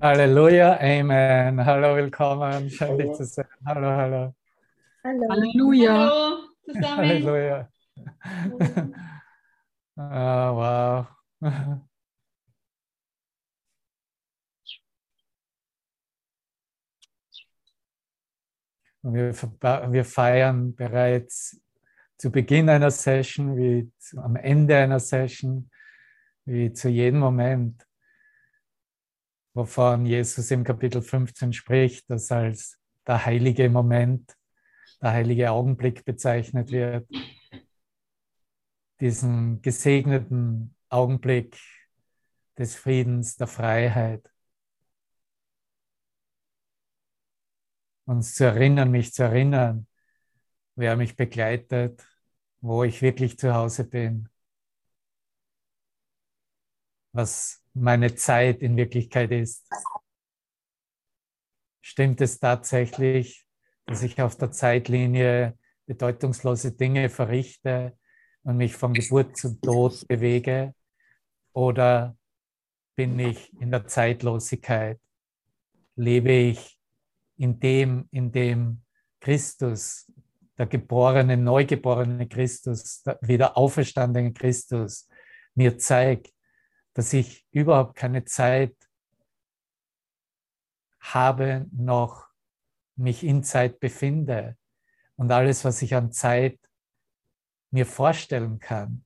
Halleluja, Amen. Hallo, willkommen. Schön, dich zu sehen. Hallo, hallo. Hallo. Halleluja. Hallo zusammen. Halleluja. Ah, wow. Und wir, wir feiern bereits zu Beginn einer Session, wie zu, am Ende einer Session, wie zu jedem Moment, wovon Jesus im Kapitel 15 spricht, das als der heilige Moment, der heilige Augenblick bezeichnet wird. Diesen gesegneten Augenblick des Friedens, der Freiheit. Uns zu erinnern, mich zu erinnern, wer mich begleitet, wo ich wirklich zu Hause bin, was meine Zeit in Wirklichkeit ist. Stimmt es tatsächlich, dass ich auf der Zeitlinie bedeutungslose Dinge verrichte und mich von Geburt zu Tod bewege? Oder bin ich in der Zeitlosigkeit? Lebe ich in dem, in dem Christus, der geborene, neugeborene Christus, der wieder auferstandene Christus mir zeigt, dass ich überhaupt keine Zeit habe, noch mich in Zeit befinde und alles, was ich an Zeit mir vorstellen kann,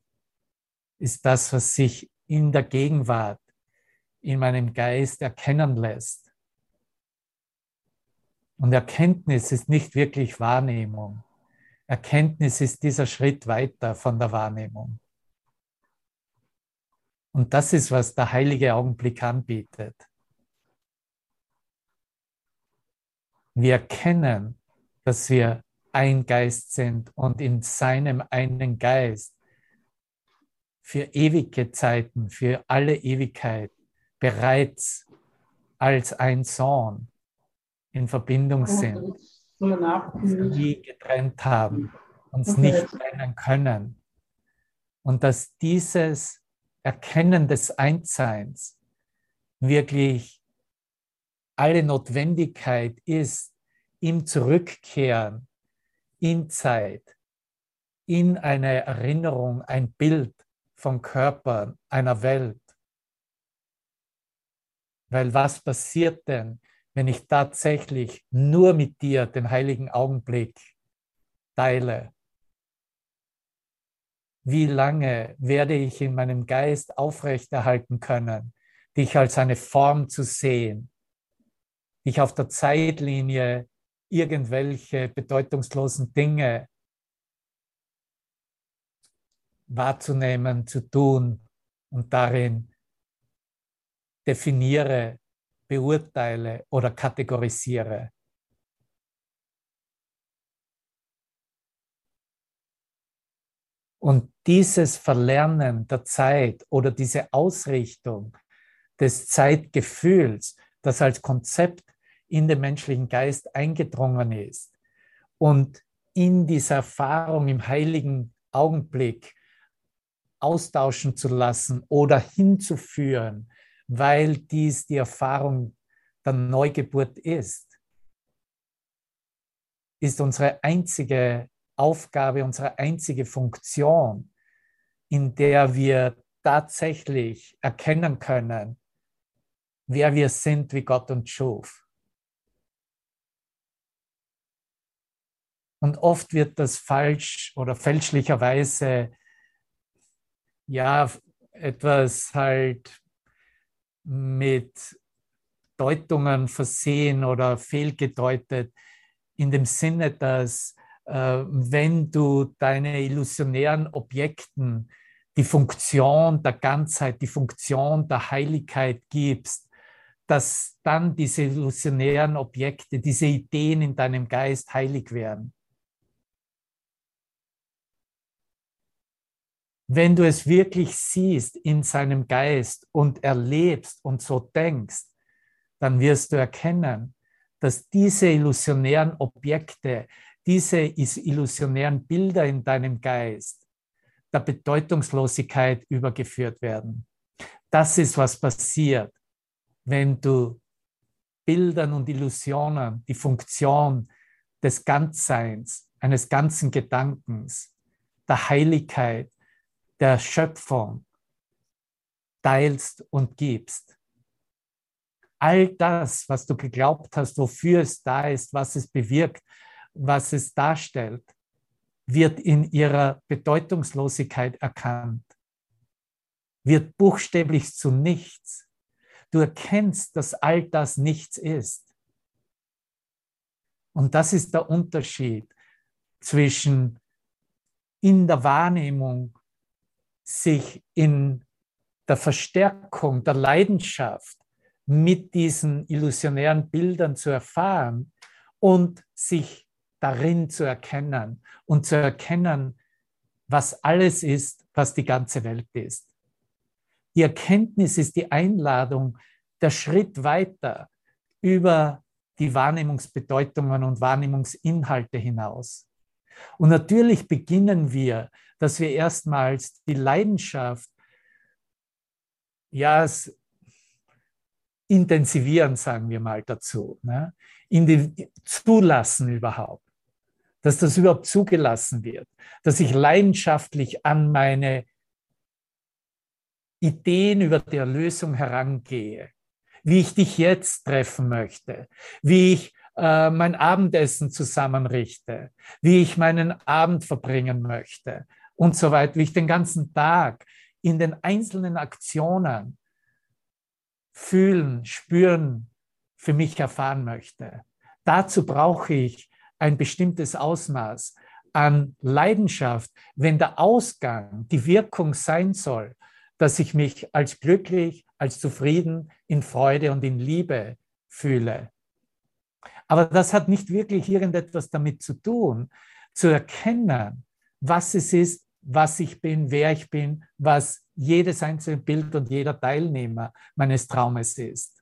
ist das, was sich in der Gegenwart, in meinem Geist erkennen lässt. Und Erkenntnis ist nicht wirklich Wahrnehmung. Erkenntnis ist dieser Schritt weiter von der Wahrnehmung. Und das ist, was der heilige Augenblick anbietet. Wir erkennen, dass wir ein Geist sind und in seinem einen Geist für ewige Zeiten, für alle Ewigkeit bereits als ein Sohn in Verbindung sind, nie getrennt haben, uns nicht trennen können. Und dass dieses Erkennen des Einsseins wirklich alle Notwendigkeit ist, im Zurückkehren in Zeit, in eine Erinnerung, ein Bild vom Körper, einer Welt. Weil was passiert denn, wenn ich tatsächlich nur mit dir den heiligen Augenblick teile? Wie lange werde ich in meinem Geist aufrechterhalten können, dich als eine Form zu sehen, dich auf der Zeitlinie irgendwelche bedeutungslosen Dinge wahrzunehmen, zu tun und darin definiere, beurteile oder kategorisiere. Und dieses Verlernen der Zeit oder diese Ausrichtung des Zeitgefühls, das als Konzept in den menschlichen Geist eingedrungen ist und in dieser Erfahrung im heiligen Augenblick austauschen zu lassen oder hinzuführen, weil dies die Erfahrung der Neugeburt ist, ist unsere einzige Aufgabe, unsere einzige Funktion, in der wir tatsächlich erkennen können, wer wir sind, wie Gott uns schuf. Und oft wird das falsch oder fälschlicherweise ja etwas halt mit Deutungen versehen oder fehlgedeutet, in dem Sinne, dass wenn du deine illusionären Objekten die Funktion der Ganzheit, die Funktion der Heiligkeit gibst, dass dann diese illusionären Objekte, diese Ideen in deinem Geist heilig werden. Wenn du es wirklich siehst in seinem Geist und erlebst und so denkst, dann wirst du erkennen, dass diese illusionären Objekte, diese illusionären Bilder in deinem Geist der Bedeutungslosigkeit übergeführt werden. Das ist, was passiert, wenn du Bildern und Illusionen die Funktion des Ganzseins, eines ganzen Gedankens, der Heiligkeit, der Schöpfung teilst und gibst. All das, was du geglaubt hast, wofür es da ist, was es bewirkt, was es darstellt, wird in ihrer Bedeutungslosigkeit erkannt, wird buchstäblich zu nichts. Du erkennst, dass all das nichts ist. Und das ist der Unterschied zwischen in der Wahrnehmung sich in der Verstärkung der Leidenschaft mit diesen illusionären Bildern zu erfahren und sich darin zu erkennen und zu erkennen, was alles ist, was die ganze Welt ist. Die Erkenntnis ist die Einladung, der Schritt weiter über die Wahrnehmungsbedeutungen und Wahrnehmungsinhalte hinaus. Und natürlich beginnen wir, dass wir erstmals die Leidenschaft ja, intensivieren, sagen wir mal dazu, ne? in die, zulassen überhaupt, dass das überhaupt zugelassen wird, dass ich leidenschaftlich an meine Ideen über die Erlösung herangehe, wie ich dich jetzt treffen möchte, wie ich äh, mein Abendessen zusammenrichte, wie ich meinen Abend verbringen möchte und so weiter, wie ich den ganzen Tag in den einzelnen Aktionen fühlen, spüren, für mich erfahren möchte. Dazu brauche ich ein bestimmtes Ausmaß an Leidenschaft, wenn der Ausgang, die Wirkung sein soll, dass ich mich als glücklich, als zufrieden, in Freude und in Liebe fühle. Aber das hat nicht wirklich irgendetwas damit zu tun, zu erkennen, was es ist, was ich bin, wer ich bin, was jedes einzelne Bild und jeder Teilnehmer meines Traumes ist.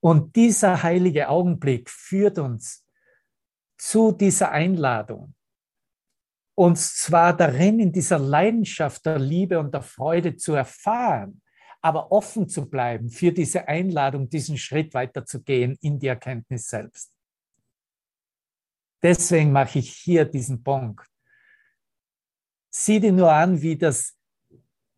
Und dieser heilige Augenblick führt uns zu dieser Einladung, uns zwar darin in dieser Leidenschaft der Liebe und der Freude zu erfahren, aber offen zu bleiben für diese Einladung, diesen Schritt weiterzugehen in die Erkenntnis selbst. Deswegen mache ich hier diesen Punkt. Sieh dir nur an, wie das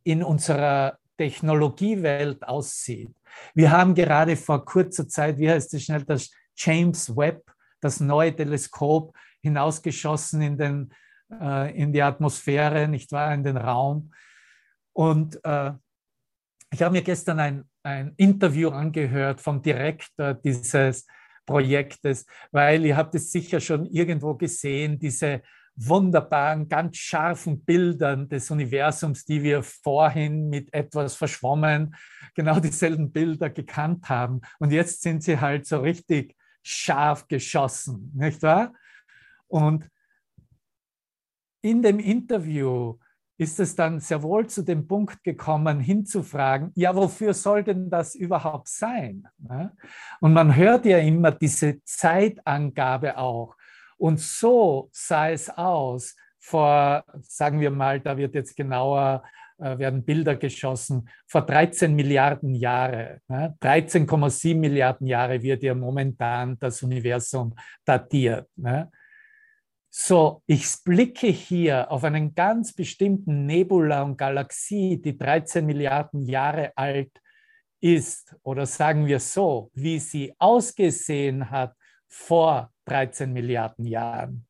in unserer Technologiewelt aussieht. Wir haben gerade vor kurzer Zeit, wie heißt es schnell, das James Webb, das neue Teleskop, hinausgeschossen in, den, äh, in die Atmosphäre, nicht wahr, in den Raum. Und äh, ich habe mir gestern ein, ein Interview angehört vom Direktor dieses Projektes, weil ihr habt es sicher schon irgendwo gesehen, diese wunderbaren, ganz scharfen Bildern des Universums, die wir vorhin mit etwas verschwommen, genau dieselben Bilder gekannt haben. Und jetzt sind sie halt so richtig scharf geschossen, nicht wahr? Und in dem Interview ist es dann sehr wohl zu dem Punkt gekommen, hinzufragen, ja, wofür soll denn das überhaupt sein? Und man hört ja immer diese Zeitangabe auch. Und so sah es aus vor, sagen wir mal, da wird jetzt genauer, äh, werden Bilder geschossen, vor 13 Milliarden Jahre. 13,7 Milliarden Jahre wird ja momentan das Universum datiert. So, ich blicke hier auf einen ganz bestimmten Nebula und Galaxie, die 13 Milliarden Jahre alt ist, oder sagen wir so, wie sie ausgesehen hat vor 13 Milliarden Jahren.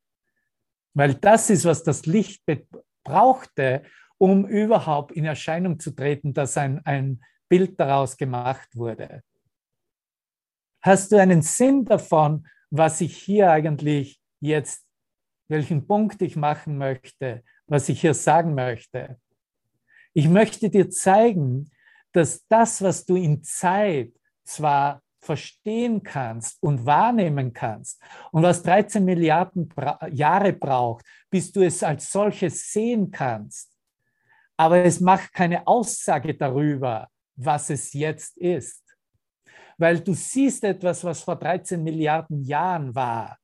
Weil das ist, was das Licht brauchte, um überhaupt in Erscheinung zu treten, dass ein, ein Bild daraus gemacht wurde. Hast du einen Sinn davon, was ich hier eigentlich jetzt welchen Punkt ich machen möchte, was ich hier sagen möchte. Ich möchte dir zeigen, dass das, was du in Zeit zwar verstehen kannst und wahrnehmen kannst und was 13 Milliarden Jahre braucht, bis du es als solches sehen kannst, aber es macht keine Aussage darüber, was es jetzt ist. Weil du siehst etwas, was vor 13 Milliarden Jahren war.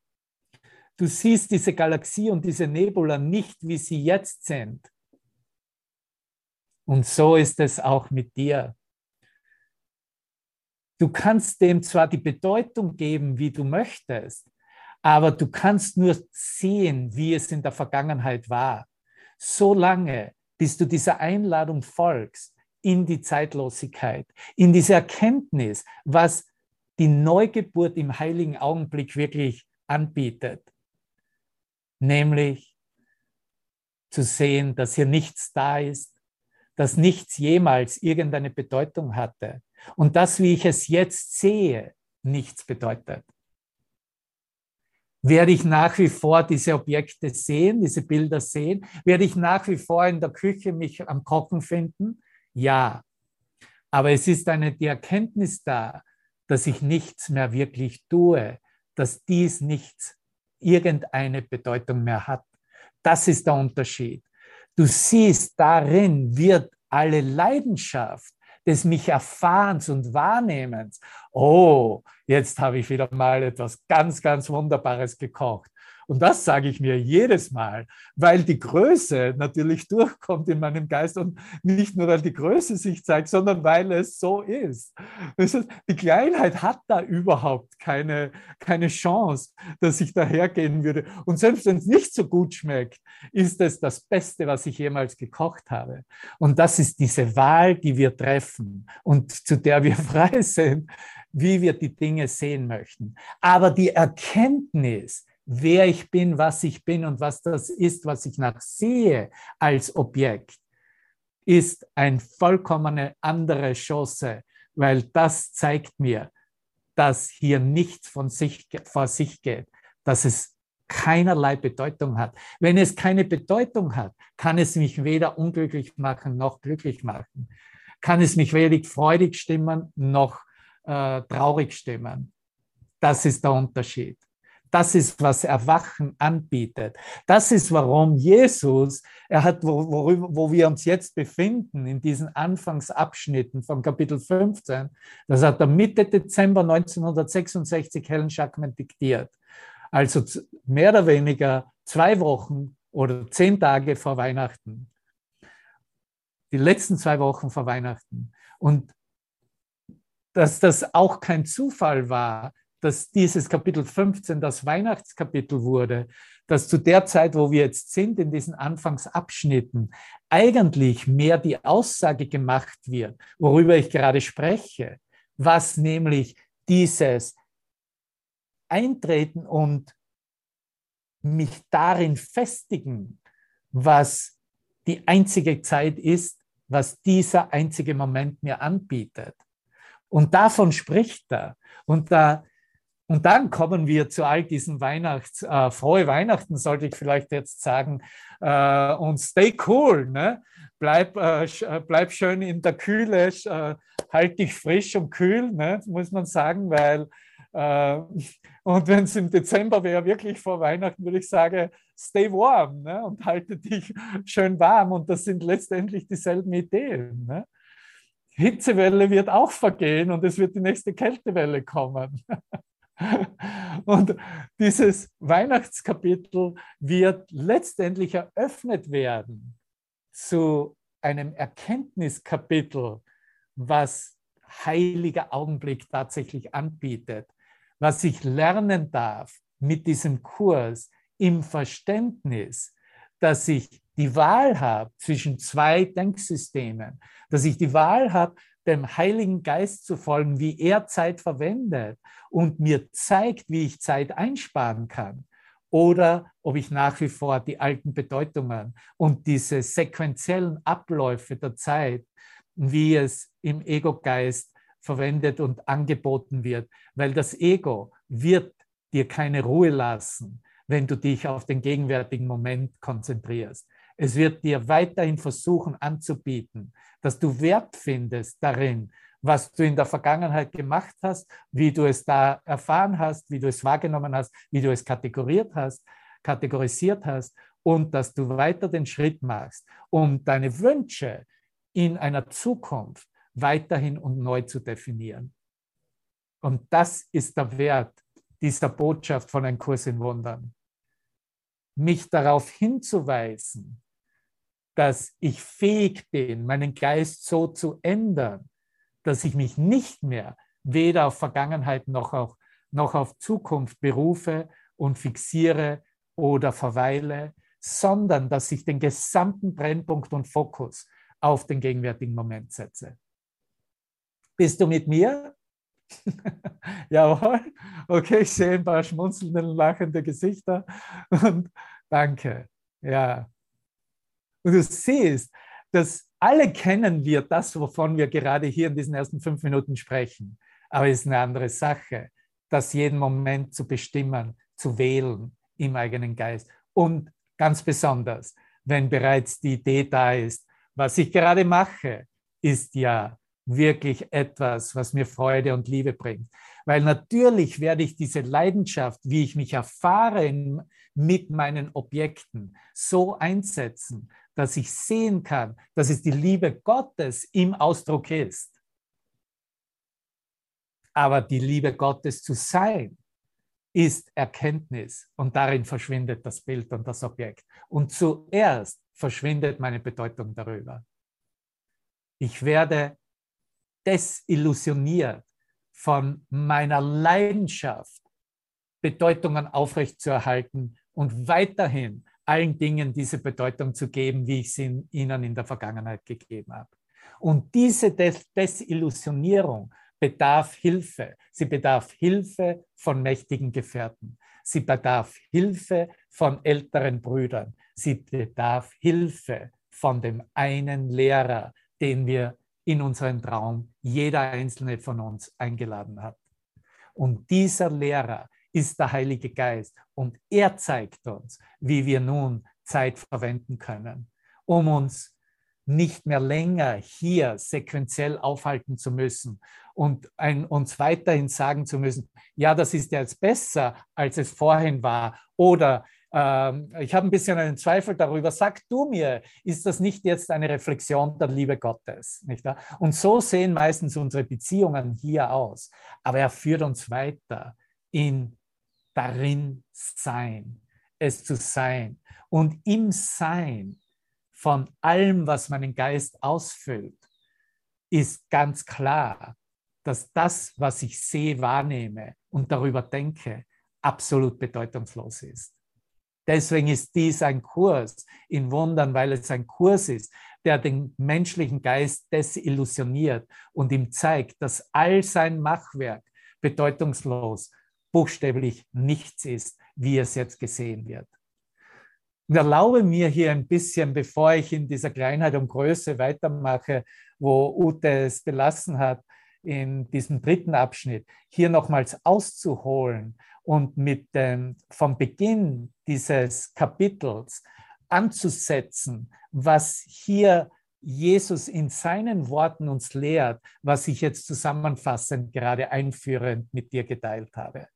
Du siehst diese Galaxie und diese Nebula nicht, wie sie jetzt sind. Und so ist es auch mit dir. Du kannst dem zwar die Bedeutung geben, wie du möchtest, aber du kannst nur sehen, wie es in der Vergangenheit war. So lange, bis du dieser Einladung folgst in die Zeitlosigkeit, in diese Erkenntnis, was die Neugeburt im heiligen Augenblick wirklich anbietet. Nämlich zu sehen, dass hier nichts da ist, dass nichts jemals irgendeine Bedeutung hatte und das, wie ich es jetzt sehe, nichts bedeutet. Werde ich nach wie vor diese Objekte sehen, diese Bilder sehen? Werde ich nach wie vor in der Küche mich am Kochen finden? Ja. Aber es ist eine, die Erkenntnis da, dass ich nichts mehr wirklich tue, dass dies nichts, irgendeine Bedeutung mehr hat. Das ist der Unterschied. Du siehst, darin wird alle Leidenschaft des mich Erfahrens und Wahrnehmens. Oh, jetzt habe ich wieder mal etwas ganz, ganz Wunderbares gekocht. Und das sage ich mir jedes Mal, weil die Größe natürlich durchkommt in meinem Geist und nicht nur, weil die Größe sich zeigt, sondern weil es so ist. Die Kleinheit hat da überhaupt keine, keine Chance, dass ich dahergehen würde. Und selbst wenn es nicht so gut schmeckt, ist es das Beste, was ich jemals gekocht habe. Und das ist diese Wahl, die wir treffen und zu der wir frei sind, wie wir die Dinge sehen möchten. Aber die Erkenntnis, wer ich bin, was ich bin und was das ist, was ich nach sehe als Objekt, ist eine vollkommene andere Chance, weil das zeigt mir, dass hier nichts von sich, vor sich geht, dass es keinerlei Bedeutung hat. Wenn es keine Bedeutung hat, kann es mich weder unglücklich machen noch glücklich machen. Kann es mich weder freudig stimmen noch äh, traurig stimmen. Das ist der Unterschied. Das ist, was Erwachen anbietet. Das ist, warum Jesus, er hat, worüber, wo wir uns jetzt befinden, in diesen Anfangsabschnitten von Kapitel 15, das hat er Mitte Dezember 1966 Helen Schackman diktiert. Also mehr oder weniger zwei Wochen oder zehn Tage vor Weihnachten. Die letzten zwei Wochen vor Weihnachten. Und dass das auch kein Zufall war, dass dieses Kapitel 15 das Weihnachtskapitel wurde, dass zu der Zeit, wo wir jetzt sind, in diesen Anfangsabschnitten, eigentlich mehr die Aussage gemacht wird, worüber ich gerade spreche, was nämlich dieses Eintreten und mich darin festigen, was die einzige Zeit ist, was dieser einzige Moment mir anbietet. Und davon spricht er. Und da und dann kommen wir zu all diesen Weihnachts, äh, frohe Weihnachten, sollte ich vielleicht jetzt sagen, äh, und stay cool, ne? Bleib, äh, äh bleib schön in der Kühle, äh, halt dich frisch und kühl, ne? muss man sagen, weil, äh, und wenn es im Dezember wäre, wirklich vor Weihnachten, würde ich sagen, stay warm ne? und halte dich schön warm. Und das sind letztendlich dieselben Ideen. Ne? Hitzewelle wird auch vergehen und es wird die nächste Kältewelle kommen. Und dieses Weihnachtskapitel wird letztendlich eröffnet werden zu einem Erkenntniskapitel, was heiliger Augenblick tatsächlich anbietet, was ich lernen darf mit diesem Kurs im Verständnis, dass ich die Wahl habe zwischen zwei Denksystemen, dass ich die Wahl habe dem Heiligen Geist zu folgen, wie er Zeit verwendet und mir zeigt, wie ich Zeit einsparen kann. Oder ob ich nach wie vor die alten Bedeutungen und diese sequenziellen Abläufe der Zeit, wie es im Ego-Geist verwendet und angeboten wird, weil das Ego wird dir keine Ruhe lassen, wenn du dich auf den gegenwärtigen Moment konzentrierst. Es wird dir weiterhin versuchen anzubieten, dass du Wert findest darin, was du in der Vergangenheit gemacht hast, wie du es da erfahren hast, wie du es wahrgenommen hast, wie du es kategoriert hast, kategorisiert hast und dass du weiter den Schritt machst, um deine Wünsche in einer Zukunft weiterhin und neu zu definieren. Und das ist der Wert dieser Botschaft von Ein Kurs in Wundern. Mich darauf hinzuweisen, dass ich fähig bin, meinen Geist so zu ändern, dass ich mich nicht mehr weder auf Vergangenheit noch auf, noch auf Zukunft berufe und fixiere oder verweile, sondern dass ich den gesamten Brennpunkt und Fokus auf den gegenwärtigen Moment setze. Bist du mit mir? Jawohl. Okay, ich sehe ein paar schmunzelnde, lachende Gesichter. Und danke. Ja. Und du siehst, dass alle kennen wir das, wovon wir gerade hier in diesen ersten fünf Minuten sprechen. Aber es ist eine andere Sache, das jeden Moment zu bestimmen, zu wählen im eigenen Geist. Und ganz besonders, wenn bereits die Idee da ist, was ich gerade mache, ist ja wirklich etwas, was mir Freude und Liebe bringt. Weil natürlich werde ich diese Leidenschaft, wie ich mich erfahre mit meinen Objekten, so einsetzen, dass ich sehen kann, dass es die Liebe Gottes im Ausdruck ist. Aber die Liebe Gottes zu sein, ist Erkenntnis und darin verschwindet das Bild und das Objekt. Und zuerst verschwindet meine Bedeutung darüber. Ich werde desillusioniert von meiner Leidenschaft, Bedeutungen aufrechtzuerhalten und weiterhin allen Dingen diese Bedeutung zu geben, wie ich sie ihnen in der Vergangenheit gegeben habe. Und diese Desillusionierung bedarf Hilfe. Sie bedarf Hilfe von mächtigen Gefährten. Sie bedarf Hilfe von älteren Brüdern. Sie bedarf Hilfe von dem einen Lehrer, den wir in unseren Traum jeder einzelne von uns eingeladen hat. Und dieser Lehrer ist der Heilige Geist und er zeigt uns, wie wir nun Zeit verwenden können, um uns nicht mehr länger hier sequenziell aufhalten zu müssen und ein, uns weiterhin sagen zu müssen, ja, das ist jetzt besser, als es vorhin war. Oder ähm, ich habe ein bisschen einen Zweifel darüber, sag du mir, ist das nicht jetzt eine Reflexion der Liebe Gottes? Nicht wahr? Und so sehen meistens unsere Beziehungen hier aus. Aber er führt uns weiter in darin sein, es zu sein. Und im Sein von allem, was meinen Geist ausfüllt, ist ganz klar, dass das, was ich sehe, wahrnehme und darüber denke, absolut bedeutungslos ist. Deswegen ist dies ein Kurs in Wundern, weil es ein Kurs ist, der den menschlichen Geist desillusioniert und ihm zeigt, dass all sein Machwerk bedeutungslos, buchstäblich nichts ist, wie es jetzt gesehen wird. Und erlaube mir hier ein bisschen, bevor ich in dieser Kleinheit und Größe weitermache, wo Ute es belassen hat, in diesem dritten Abschnitt, hier nochmals auszuholen und mit dem, vom Beginn dieses Kapitels anzusetzen, was hier Jesus in seinen Worten uns lehrt, was ich jetzt zusammenfassend gerade einführend mit dir geteilt habe.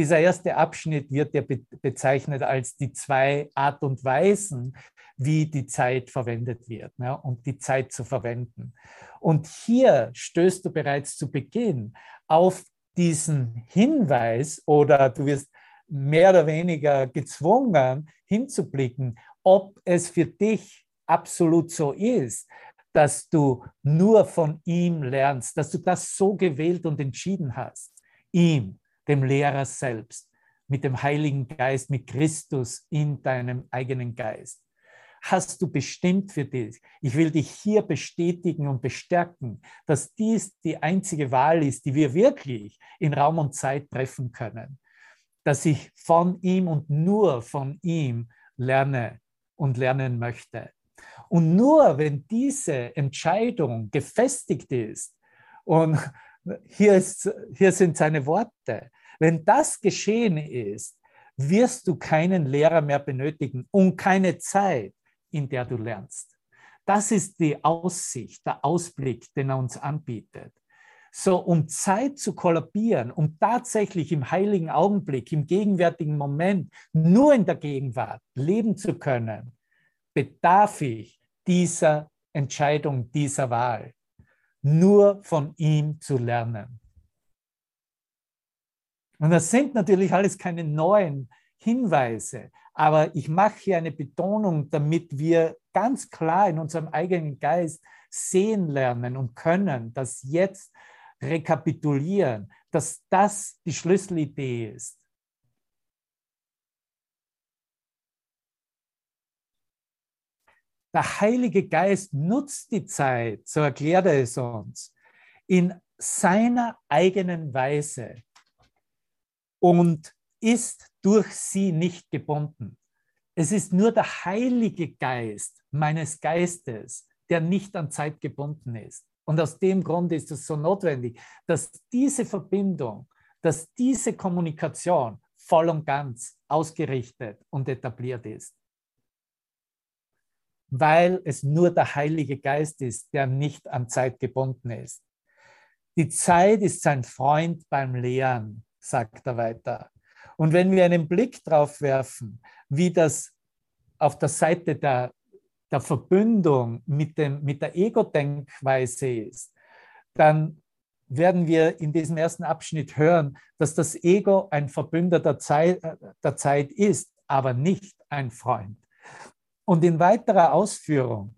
Dieser erste Abschnitt wird ja bezeichnet als die zwei Art und Weisen, wie die Zeit verwendet wird, ja, um die Zeit zu verwenden. Und hier stößt du bereits zu Beginn auf diesen Hinweis oder du wirst mehr oder weniger gezwungen hinzublicken, ob es für dich absolut so ist, dass du nur von ihm lernst, dass du das so gewählt und entschieden hast, ihm dem Lehrer selbst, mit dem Heiligen Geist, mit Christus in deinem eigenen Geist. Hast du bestimmt für dich. Ich will dich hier bestätigen und bestärken, dass dies die einzige Wahl ist, die wir wirklich in Raum und Zeit treffen können. Dass ich von ihm und nur von ihm lerne und lernen möchte. Und nur wenn diese Entscheidung gefestigt ist, und hier, ist, hier sind seine Worte, wenn das geschehen ist, wirst du keinen Lehrer mehr benötigen und keine Zeit, in der du lernst. Das ist die Aussicht, der Ausblick, den er uns anbietet. So, um Zeit zu kollabieren, um tatsächlich im heiligen Augenblick, im gegenwärtigen Moment, nur in der Gegenwart leben zu können, bedarf ich dieser Entscheidung, dieser Wahl, nur von ihm zu lernen. Und das sind natürlich alles keine neuen Hinweise, aber ich mache hier eine Betonung, damit wir ganz klar in unserem eigenen Geist sehen lernen und können, dass jetzt rekapitulieren, dass das die Schlüsselidee ist. Der Heilige Geist nutzt die Zeit, so erklärt er es uns, in seiner eigenen Weise und ist durch sie nicht gebunden. Es ist nur der Heilige Geist meines Geistes, der nicht an Zeit gebunden ist. Und aus dem Grund ist es so notwendig, dass diese Verbindung, dass diese Kommunikation voll und ganz ausgerichtet und etabliert ist. Weil es nur der Heilige Geist ist, der nicht an Zeit gebunden ist. Die Zeit ist sein Freund beim Lehren, sagt er weiter. Und wenn wir einen Blick drauf werfen, wie das auf der Seite der, der Verbündung mit, dem, mit der Ego-Denkweise ist, dann werden wir in diesem ersten Abschnitt hören, dass das Ego ein Verbündeter der Zeit, der Zeit ist, aber nicht ein Freund. Und in weiterer Ausführung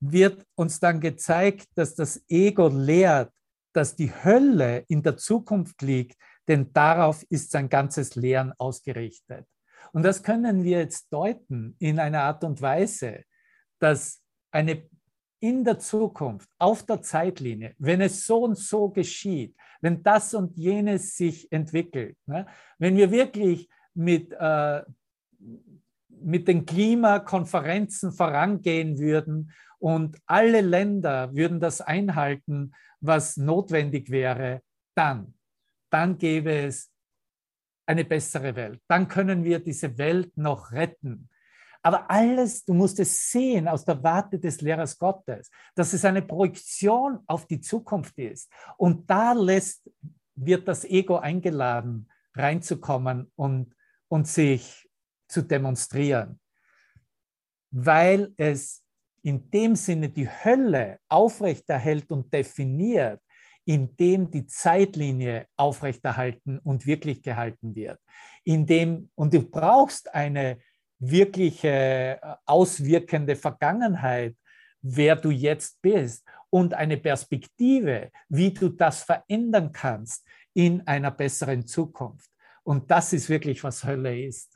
wird uns dann gezeigt, dass das Ego lehrt, dass die Hölle in der Zukunft liegt, denn darauf ist sein ganzes Lehren ausgerichtet. Und das können wir jetzt deuten in einer Art und Weise, dass eine in der Zukunft, auf der Zeitlinie, wenn es so und so geschieht, wenn das und jenes sich entwickelt, ne, wenn wir wirklich mit, äh, mit den Klimakonferenzen vorangehen würden und alle Länder würden das einhalten, was notwendig wäre, dann dann gäbe es eine bessere Welt. Dann können wir diese Welt noch retten. Aber alles, du musst es sehen aus der Warte des Lehrers Gottes, dass es eine Projektion auf die Zukunft ist. Und da lässt, wird das Ego eingeladen, reinzukommen und, und sich zu demonstrieren. Weil es in dem Sinne die Hölle aufrechterhält und definiert, in dem die Zeitlinie aufrechterhalten und wirklich gehalten wird. In dem, und du brauchst eine wirkliche äh, auswirkende Vergangenheit, wer du jetzt bist und eine Perspektive, wie du das verändern kannst in einer besseren Zukunft. Und das ist wirklich, was Hölle ist.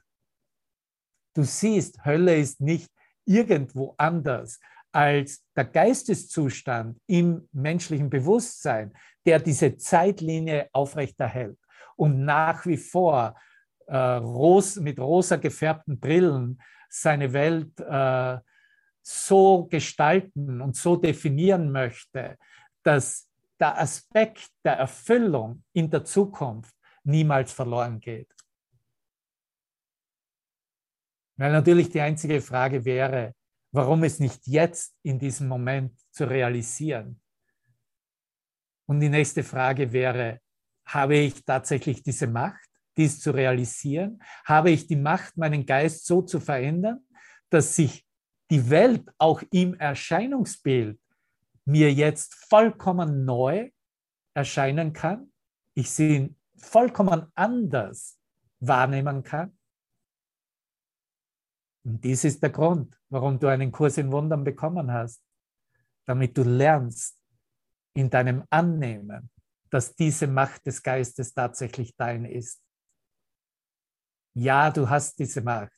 Du siehst, Hölle ist nicht irgendwo anders, als der Geisteszustand im menschlichen Bewusstsein, der diese Zeitlinie aufrechterhält und nach wie vor äh, ros mit rosa gefärbten Brillen seine Welt äh, so gestalten und so definieren möchte, dass der Aspekt der Erfüllung in der Zukunft niemals verloren geht. Weil natürlich die einzige Frage wäre, warum es nicht jetzt in diesem Moment zu realisieren. Und die nächste Frage wäre, habe ich tatsächlich diese Macht, dies zu realisieren? Habe ich die Macht, meinen Geist so zu verändern, dass sich die Welt auch im Erscheinungsbild mir jetzt vollkommen neu erscheinen kann? Ich sie vollkommen anders wahrnehmen kann? Und dies ist der Grund, warum du einen Kurs in Wundern bekommen hast, damit du lernst in deinem Annehmen, dass diese Macht des Geistes tatsächlich dein ist. Ja, du hast diese Macht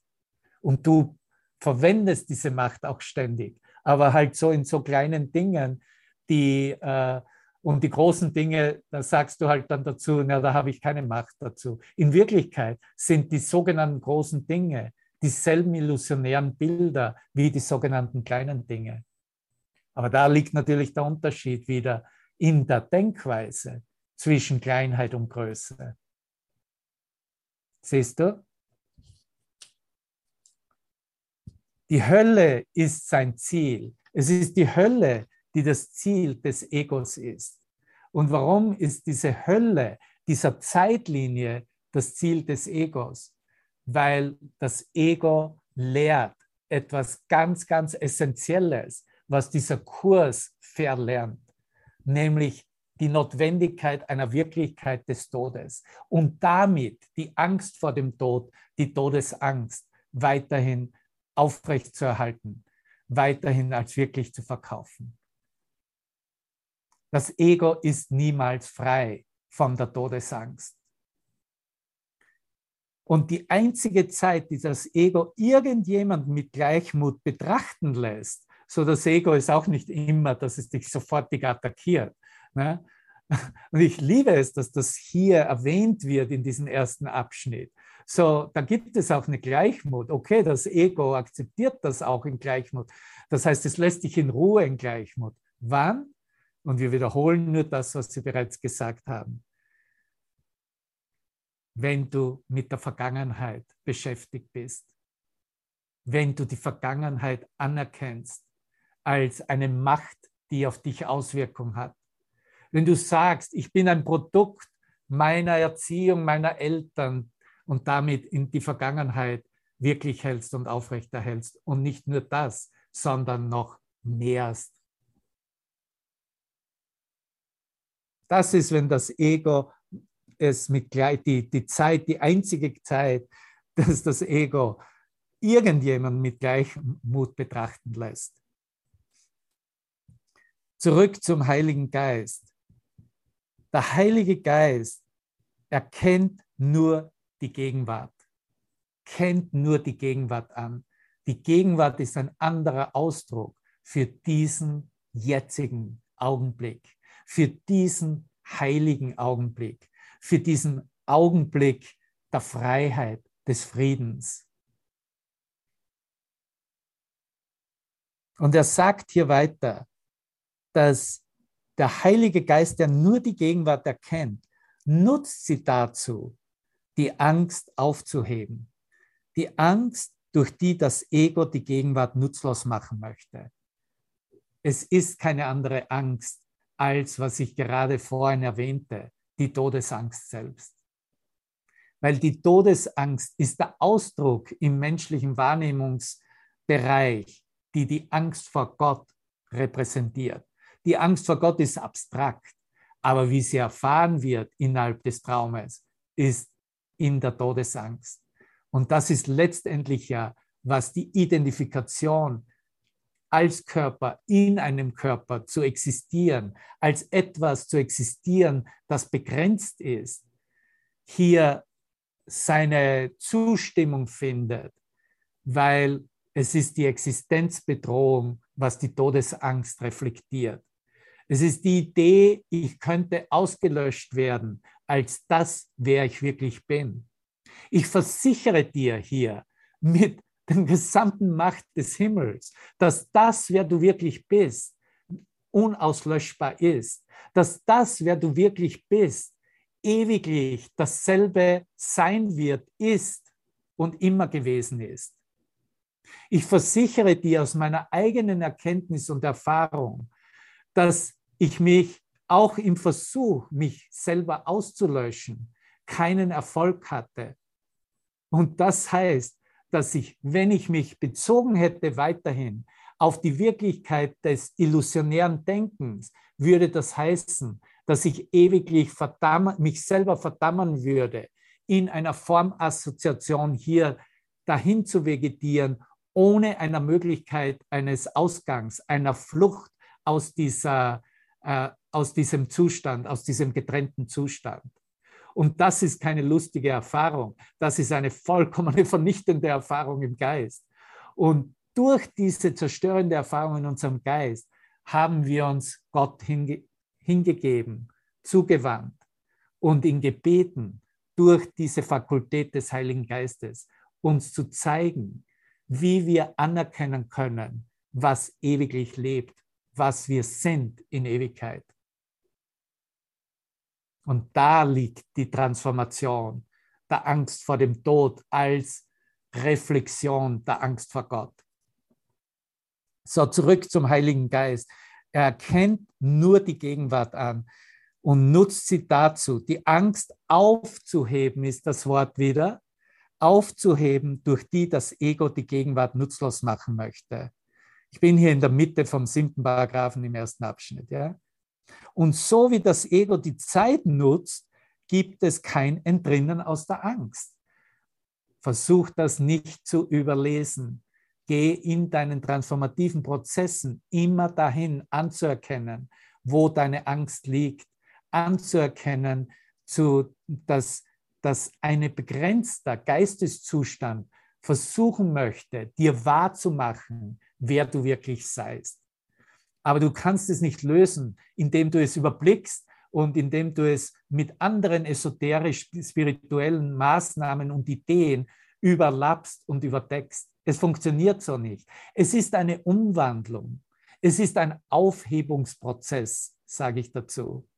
und du verwendest diese Macht auch ständig, aber halt so in so kleinen Dingen, die äh, und die großen Dinge, da sagst du halt dann dazu, na, da habe ich keine Macht dazu. In Wirklichkeit sind die sogenannten großen Dinge dieselben illusionären Bilder wie die sogenannten kleinen Dinge. Aber da liegt natürlich der Unterschied wieder in der Denkweise zwischen Kleinheit und Größe. Siehst du? Die Hölle ist sein Ziel. Es ist die Hölle, die das Ziel des Egos ist. Und warum ist diese Hölle, dieser Zeitlinie das Ziel des Egos? Weil das Ego lehrt etwas ganz, ganz Essentielles, was dieser Kurs verlernt, nämlich die Notwendigkeit einer Wirklichkeit des Todes und damit die Angst vor dem Tod, die Todesangst weiterhin aufrechtzuerhalten, weiterhin als wirklich zu verkaufen. Das Ego ist niemals frei von der Todesangst. Und die einzige Zeit, die das Ego irgendjemand mit Gleichmut betrachten lässt, so das Ego ist auch nicht immer, dass es dich sofortig attackiert. Ne? Und ich liebe es, dass das hier erwähnt wird in diesem ersten Abschnitt. So, da gibt es auch eine Gleichmut. Okay, das Ego akzeptiert das auch in Gleichmut. Das heißt, es lässt dich in Ruhe in Gleichmut. Wann? Und wir wiederholen nur das, was Sie bereits gesagt haben. Wenn du mit der Vergangenheit beschäftigt bist, wenn du die Vergangenheit anerkennst als eine Macht, die auf dich Auswirkung hat. Wenn du sagst, ich bin ein Produkt meiner Erziehung, meiner Eltern und damit in die Vergangenheit wirklich hältst und aufrechterhältst und nicht nur das, sondern noch mehrst. Das ist, wenn das Ego es mit die, die Zeit, die einzige Zeit, dass das Ego irgendjemand mit Gleichmut betrachten lässt. Zurück zum Heiligen Geist. Der Heilige Geist erkennt nur die Gegenwart, kennt nur die Gegenwart an. Die Gegenwart ist ein anderer Ausdruck für diesen jetzigen Augenblick, für diesen heiligen Augenblick, für diesen Augenblick der Freiheit, des Friedens. Und er sagt hier weiter, dass der Heilige Geist, der nur die Gegenwart erkennt, nutzt sie dazu, die Angst aufzuheben. Die Angst, durch die das Ego die Gegenwart nutzlos machen möchte. Es ist keine andere Angst als, was ich gerade vorhin erwähnte, die Todesangst selbst. Weil die Todesangst ist der Ausdruck im menschlichen Wahrnehmungsbereich, die die Angst vor Gott repräsentiert. Die Angst vor Gott ist abstrakt, aber wie sie erfahren wird innerhalb des Traumes, ist in der Todesangst. Und das ist letztendlich ja, was die Identifikation als Körper in einem Körper zu existieren, als etwas zu existieren, das begrenzt ist, hier seine Zustimmung findet, weil es ist die Existenzbedrohung, was die Todesangst reflektiert. Es ist die Idee, ich könnte ausgelöscht werden als das, wer ich wirklich bin. Ich versichere dir hier mit der gesamten Macht des Himmels, dass das, wer du wirklich bist, unauslöschbar ist, dass das, wer du wirklich bist, ewiglich dasselbe sein wird, ist und immer gewesen ist. Ich versichere dir aus meiner eigenen Erkenntnis und Erfahrung, dass ich mich auch im Versuch, mich selber auszulöschen, keinen Erfolg hatte. Und das heißt, dass ich, wenn ich mich bezogen hätte weiterhin auf die Wirklichkeit des illusionären Denkens, würde das heißen, dass ich ewiglich verdammen, mich selber verdammen würde, in einer Formassoziation hier dahin zu vegetieren, ohne einer Möglichkeit eines Ausgangs, einer Flucht aus, dieser, äh, aus diesem Zustand, aus diesem getrennten Zustand. Und das ist keine lustige Erfahrung. Das ist eine vollkommene vernichtende Erfahrung im Geist. Und durch diese zerstörende Erfahrung in unserem Geist haben wir uns Gott hinge hingegeben, zugewandt und ihn gebeten, durch diese Fakultät des Heiligen Geistes uns zu zeigen, wie wir anerkennen können, was ewiglich lebt, was wir sind in Ewigkeit. Und da liegt die Transformation der Angst vor dem Tod als Reflexion der Angst vor Gott. So, zurück zum Heiligen Geist. Er erkennt nur die Gegenwart an und nutzt sie dazu. Die Angst aufzuheben ist das Wort wieder. Aufzuheben, durch die das Ego die Gegenwart nutzlos machen möchte. Ich bin hier in der Mitte vom siebten Paragraphen im ersten Abschnitt. Ja? Und so wie das Ego die Zeit nutzt, gibt es kein Entrinnen aus der Angst. Versuch das nicht zu überlesen. Geh in deinen transformativen Prozessen immer dahin anzuerkennen, wo deine Angst liegt, anzuerkennen, zu, dass, dass ein begrenzter Geisteszustand versuchen möchte, dir wahrzumachen, wer du wirklich seist. Aber du kannst es nicht lösen, indem du es überblickst und indem du es mit anderen esoterisch-spirituellen Maßnahmen und Ideen überlappst und überdeckst. Es funktioniert so nicht. Es ist eine Umwandlung. Es ist ein Aufhebungsprozess, sage ich dazu.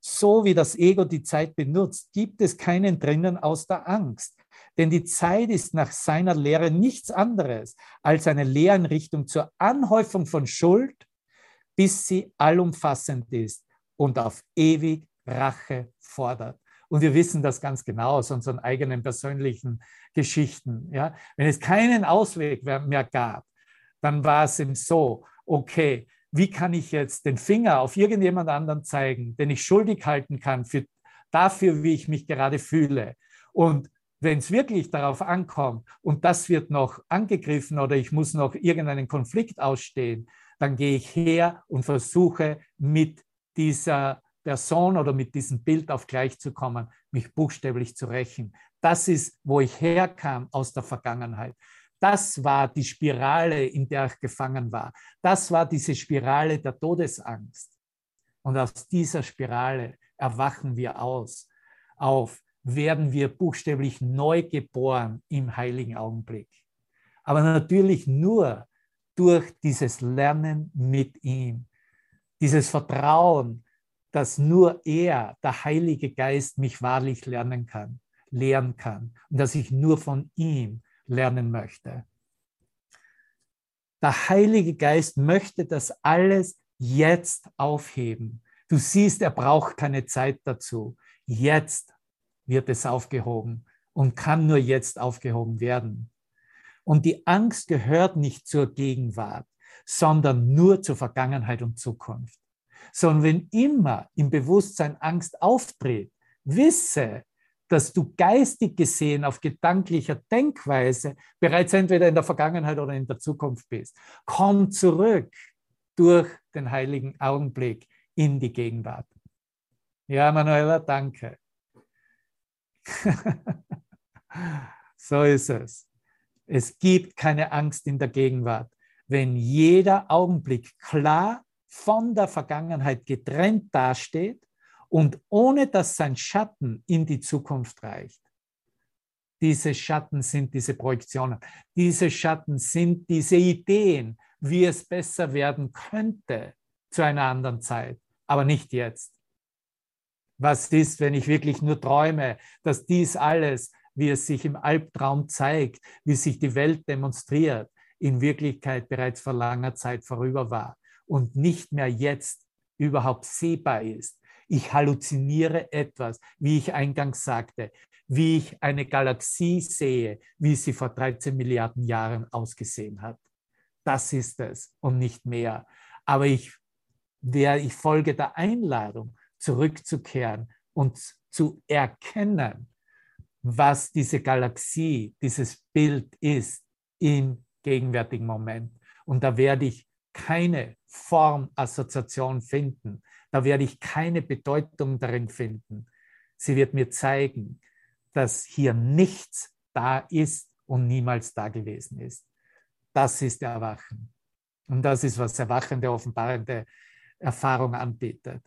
So wie das Ego die Zeit benutzt, gibt es keinen drinnen aus der Angst. Denn die Zeit ist nach seiner Lehre nichts anderes als eine Lehreinrichtung zur Anhäufung von Schuld, bis sie allumfassend ist und auf ewig Rache fordert. Und wir wissen das ganz genau aus unseren eigenen persönlichen Geschichten. Ja? Wenn es keinen Ausweg mehr gab, dann war es eben so, okay, wie kann ich jetzt den Finger auf irgendjemand anderen zeigen, den ich schuldig halten kann für, dafür, wie ich mich gerade fühle. Und wenn es wirklich darauf ankommt und das wird noch angegriffen oder ich muss noch irgendeinen Konflikt ausstehen, dann gehe ich her und versuche mit dieser Person oder mit diesem Bild auf gleich zu kommen, mich buchstäblich zu rächen. Das ist, wo ich herkam aus der Vergangenheit. Das war die Spirale, in der ich gefangen war. Das war diese Spirale der Todesangst. Und aus dieser Spirale erwachen wir aus, auf, werden wir buchstäblich neu geboren im heiligen Augenblick. Aber natürlich nur durch dieses Lernen mit ihm, dieses Vertrauen, dass nur er, der Heilige Geist, mich wahrlich lernen kann, lehren kann und dass ich nur von ihm lernen möchte. Der Heilige Geist möchte das alles jetzt aufheben. Du siehst, er braucht keine Zeit dazu. Jetzt wird es aufgehoben und kann nur jetzt aufgehoben werden. Und die Angst gehört nicht zur Gegenwart, sondern nur zur Vergangenheit und Zukunft sondern wenn immer im Bewusstsein Angst auftritt, wisse, dass du geistig gesehen auf gedanklicher Denkweise bereits entweder in der Vergangenheit oder in der Zukunft bist. Komm zurück durch den heiligen Augenblick in die Gegenwart. Ja, Manuela, danke. so ist es. Es gibt keine Angst in der Gegenwart. Wenn jeder Augenblick klar von der Vergangenheit getrennt dasteht und ohne dass sein Schatten in die Zukunft reicht. Diese Schatten sind diese Projektionen. Diese Schatten sind diese Ideen, wie es besser werden könnte zu einer anderen Zeit, aber nicht jetzt. Was ist, wenn ich wirklich nur träume, dass dies alles, wie es sich im Albtraum zeigt, wie sich die Welt demonstriert, in Wirklichkeit bereits vor langer Zeit vorüber war? und nicht mehr jetzt überhaupt sehbar ist. Ich halluziniere etwas, wie ich eingangs sagte, wie ich eine Galaxie sehe, wie sie vor 13 Milliarden Jahren ausgesehen hat. Das ist es und nicht mehr. Aber ich, der, ich folge der Einladung, zurückzukehren und zu erkennen, was diese Galaxie, dieses Bild ist im gegenwärtigen Moment. Und da werde ich keine Formassoziation finden. Da werde ich keine Bedeutung darin finden. Sie wird mir zeigen, dass hier nichts da ist und niemals da gewesen ist. Das ist Erwachen. Und das ist, was erwachende, offenbarende Erfahrung anbietet.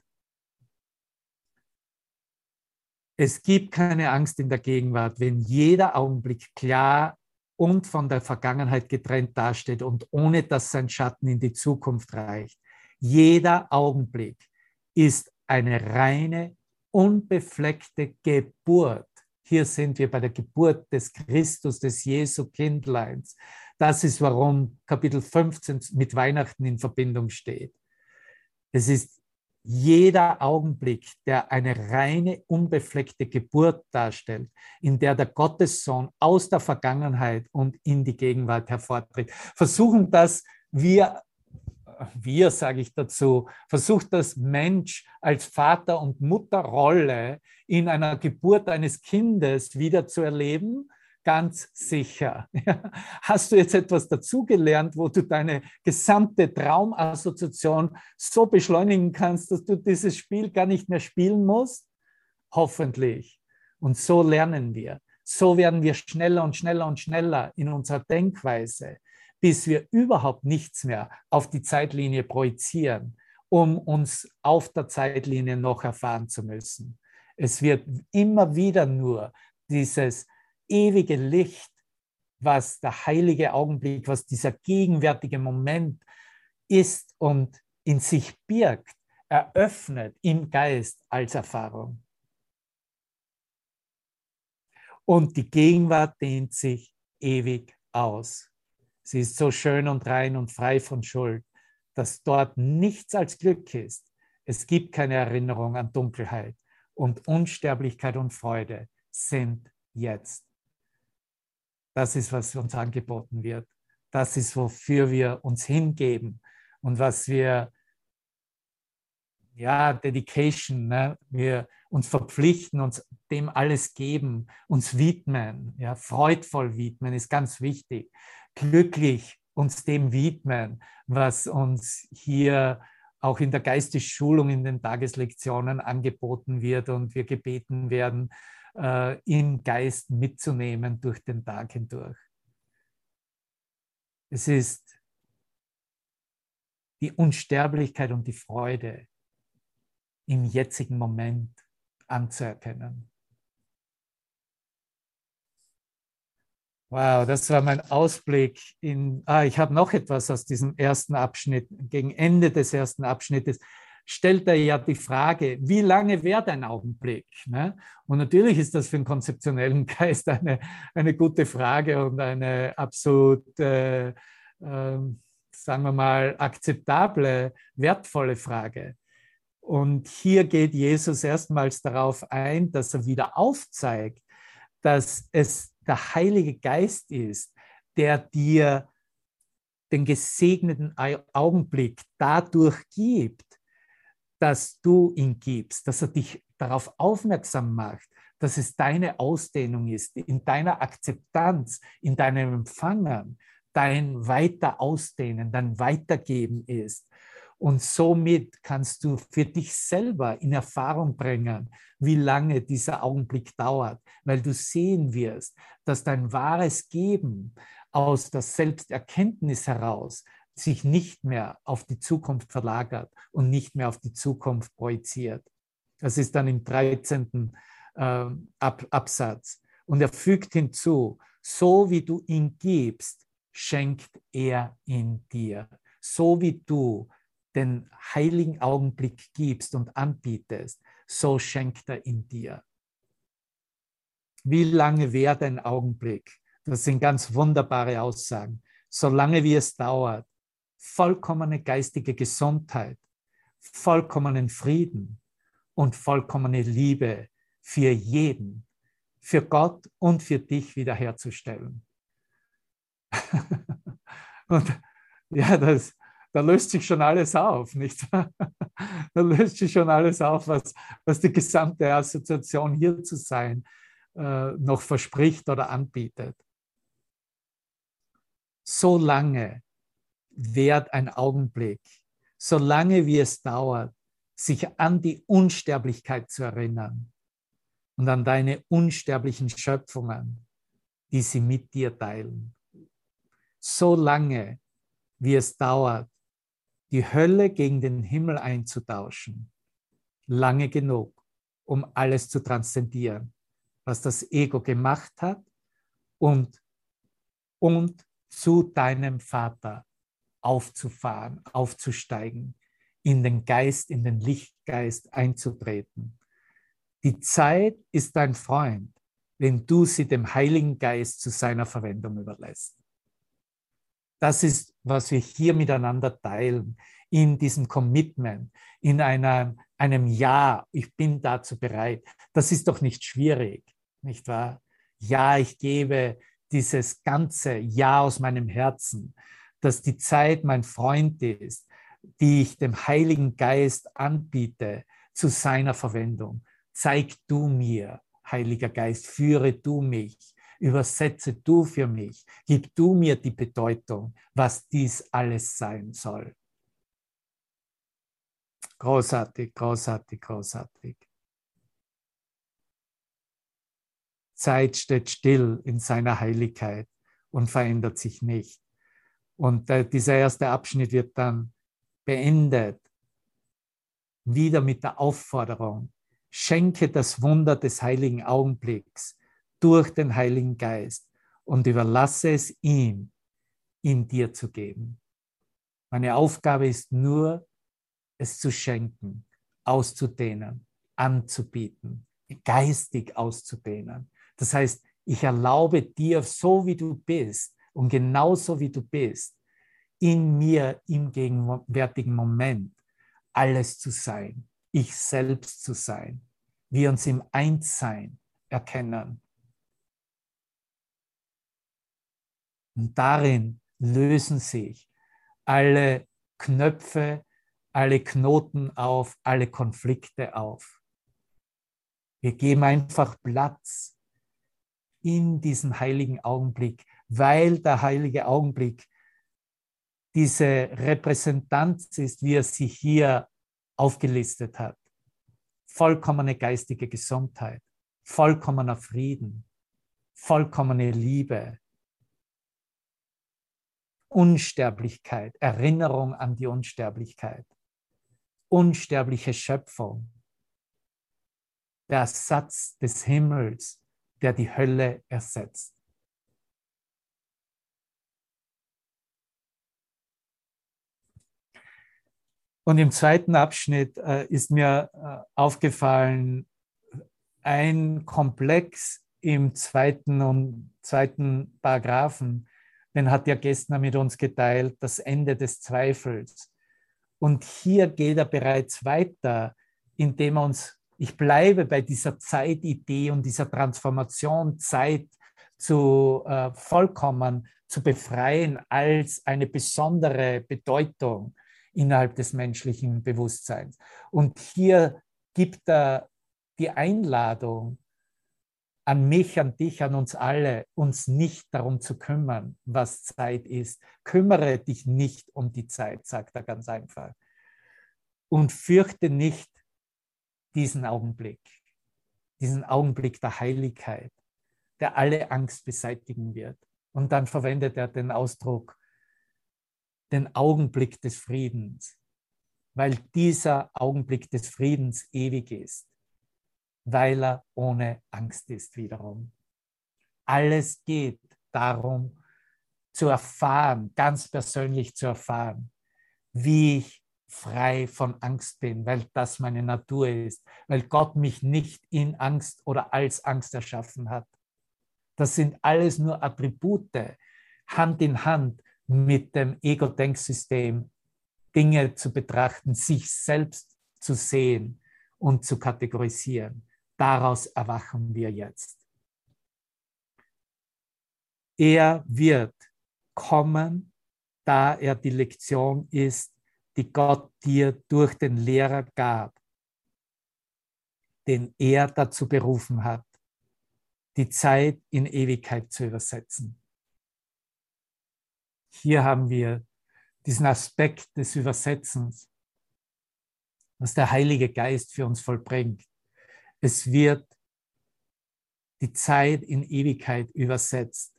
Es gibt keine Angst in der Gegenwart, wenn jeder Augenblick klar und von der Vergangenheit getrennt dasteht und ohne dass sein Schatten in die Zukunft reicht. Jeder Augenblick ist eine reine, unbefleckte Geburt. Hier sind wir bei der Geburt des Christus, des Jesu Kindleins. Das ist, warum Kapitel 15 mit Weihnachten in Verbindung steht. Es ist jeder Augenblick, der eine reine, unbefleckte Geburt darstellt, in der der Gottessohn aus der Vergangenheit und in die Gegenwart hervortritt. Versuchen das wir, wir sage ich dazu, versucht das Mensch als Vater- und Mutterrolle in einer Geburt eines Kindes wieder zu erleben, ganz sicher. Hast du jetzt etwas dazugelernt, wo du deine gesamte Traumassoziation so beschleunigen kannst, dass du dieses Spiel gar nicht mehr spielen musst? Hoffentlich. Und so lernen wir. So werden wir schneller und schneller und schneller in unserer Denkweise, bis wir überhaupt nichts mehr auf die Zeitlinie projizieren, um uns auf der Zeitlinie noch erfahren zu müssen. Es wird immer wieder nur dieses ewige Licht, was der heilige Augenblick, was dieser gegenwärtige Moment ist und in sich birgt, eröffnet im Geist als Erfahrung. Und die Gegenwart dehnt sich ewig aus. Sie ist so schön und rein und frei von Schuld, dass dort nichts als Glück ist. Es gibt keine Erinnerung an Dunkelheit und Unsterblichkeit und Freude sind jetzt. Das ist, was uns angeboten wird. Das ist, wofür wir uns hingeben und was wir, ja, Dedication, ne? wir uns verpflichten, uns dem alles geben, uns widmen, ja, freudvoll widmen ist ganz wichtig, glücklich uns dem widmen, was uns hier auch in der Geistesschulung, in den Tageslektionen angeboten wird und wir gebeten werden, äh, im Geist mitzunehmen durch den Tag hindurch. Es ist die Unsterblichkeit und die Freude im jetzigen Moment anzuerkennen. Wow, das war mein Ausblick in, ah, ich habe noch etwas aus diesem ersten Abschnitt, gegen Ende des ersten Abschnittes stellt er ja die Frage, wie lange währt ein Augenblick? Ne? Und natürlich ist das für einen konzeptionellen Geist eine, eine gute Frage und eine absolut, äh, äh, sagen wir mal, akzeptable, wertvolle Frage. Und hier geht Jesus erstmals darauf ein, dass er wieder aufzeigt, dass es der Heilige Geist ist, der dir den gesegneten Augenblick dadurch gibt, dass du ihn gibst, dass er dich darauf aufmerksam macht, dass es deine Ausdehnung ist, in deiner Akzeptanz, in deinem Empfangen, dein Weiter ausdehnen, dein Weitergeben ist. Und somit kannst du für dich selber in Erfahrung bringen, wie lange dieser Augenblick dauert, weil du sehen wirst, dass dein wahres Geben aus der Selbsterkenntnis heraus sich nicht mehr auf die Zukunft verlagert und nicht mehr auf die Zukunft projiziert. Das ist dann im 13. Äh, Ab Absatz. Und er fügt hinzu, so wie du ihn gibst, schenkt er in dir. So wie du den heiligen Augenblick gibst und anbietest, so schenkt er in dir. Wie lange währt ein Augenblick? Das sind ganz wunderbare Aussagen. Solange wie es dauert, vollkommene geistige Gesundheit, vollkommenen Frieden und vollkommene Liebe für jeden, für Gott und für dich wiederherzustellen. und ja, das, da löst sich schon alles auf, nicht? Da löst sich schon alles auf, was, was die gesamte Assoziation hier zu sein äh, noch verspricht oder anbietet. So lange währt ein Augenblick, solange wie es dauert, sich an die Unsterblichkeit zu erinnern und an deine unsterblichen Schöpfungen, die sie mit dir teilen. So lange, wie es dauert, die Hölle gegen den Himmel einzutauschen, lange genug, um alles zu transzendieren, was das Ego gemacht hat und, und zu deinem Vater aufzufahren, aufzusteigen, in den Geist, in den Lichtgeist einzutreten. Die Zeit ist dein Freund, wenn du sie dem Heiligen Geist zu seiner Verwendung überlässt. Das ist, was wir hier miteinander teilen, in diesem Commitment, in einem, einem Ja, ich bin dazu bereit. Das ist doch nicht schwierig, nicht wahr? Ja, ich gebe dieses ganze Ja aus meinem Herzen dass die Zeit mein Freund ist, die ich dem Heiligen Geist anbiete zu seiner Verwendung. Zeig du mir, Heiliger Geist, führe du mich Übersetze du für mich. Gib du mir die Bedeutung, was dies alles sein soll. Großartig, großartig, großartig. Zeit steht still in seiner Heiligkeit und verändert sich nicht. Und äh, dieser erste Abschnitt wird dann beendet, wieder mit der Aufforderung, schenke das Wunder des heiligen Augenblicks durch den Heiligen Geist und überlasse es ihm, in dir zu geben. Meine Aufgabe ist nur, es zu schenken, auszudehnen, anzubieten, geistig auszudehnen. Das heißt, ich erlaube dir, so wie du bist und genauso wie du bist, in mir im gegenwärtigen Moment alles zu sein, ich selbst zu sein, wir uns im Einssein erkennen. Und darin lösen sich alle Knöpfe, alle Knoten auf, alle Konflikte auf. Wir geben einfach Platz in diesem heiligen Augenblick, weil der heilige Augenblick diese Repräsentanz ist, wie er sie hier aufgelistet hat. Vollkommene geistige Gesundheit, vollkommener Frieden, vollkommene Liebe, Unsterblichkeit, Erinnerung an die Unsterblichkeit, unsterbliche Schöpfung, der Satz des Himmels, der die Hölle ersetzt. Und im zweiten Abschnitt äh, ist mir äh, aufgefallen, ein Komplex im zweiten und zweiten Paragraphen, den hat ja Gestner mit uns geteilt, das Ende des Zweifels. Und hier geht er bereits weiter, indem er uns, ich bleibe bei dieser Zeitidee und dieser Transformation, Zeit zu äh, vollkommen zu befreien als eine besondere Bedeutung innerhalb des menschlichen Bewusstseins. Und hier gibt er die Einladung an mich, an dich, an uns alle, uns nicht darum zu kümmern, was Zeit ist. Kümmere dich nicht um die Zeit, sagt er ganz einfach. Und fürchte nicht diesen Augenblick, diesen Augenblick der Heiligkeit, der alle Angst beseitigen wird. Und dann verwendet er den Ausdruck, den Augenblick des Friedens, weil dieser Augenblick des Friedens ewig ist, weil er ohne Angst ist wiederum. Alles geht darum, zu erfahren, ganz persönlich zu erfahren, wie ich frei von Angst bin, weil das meine Natur ist, weil Gott mich nicht in Angst oder als Angst erschaffen hat. Das sind alles nur Attribute, Hand in Hand mit dem Ego-Denksystem Dinge zu betrachten, sich selbst zu sehen und zu kategorisieren. Daraus erwachen wir jetzt. Er wird kommen, da er die Lektion ist, die Gott dir durch den Lehrer gab, den er dazu berufen hat, die Zeit in Ewigkeit zu übersetzen. Hier haben wir diesen Aspekt des Übersetzens, was der Heilige Geist für uns vollbringt. Es wird die Zeit in Ewigkeit übersetzt.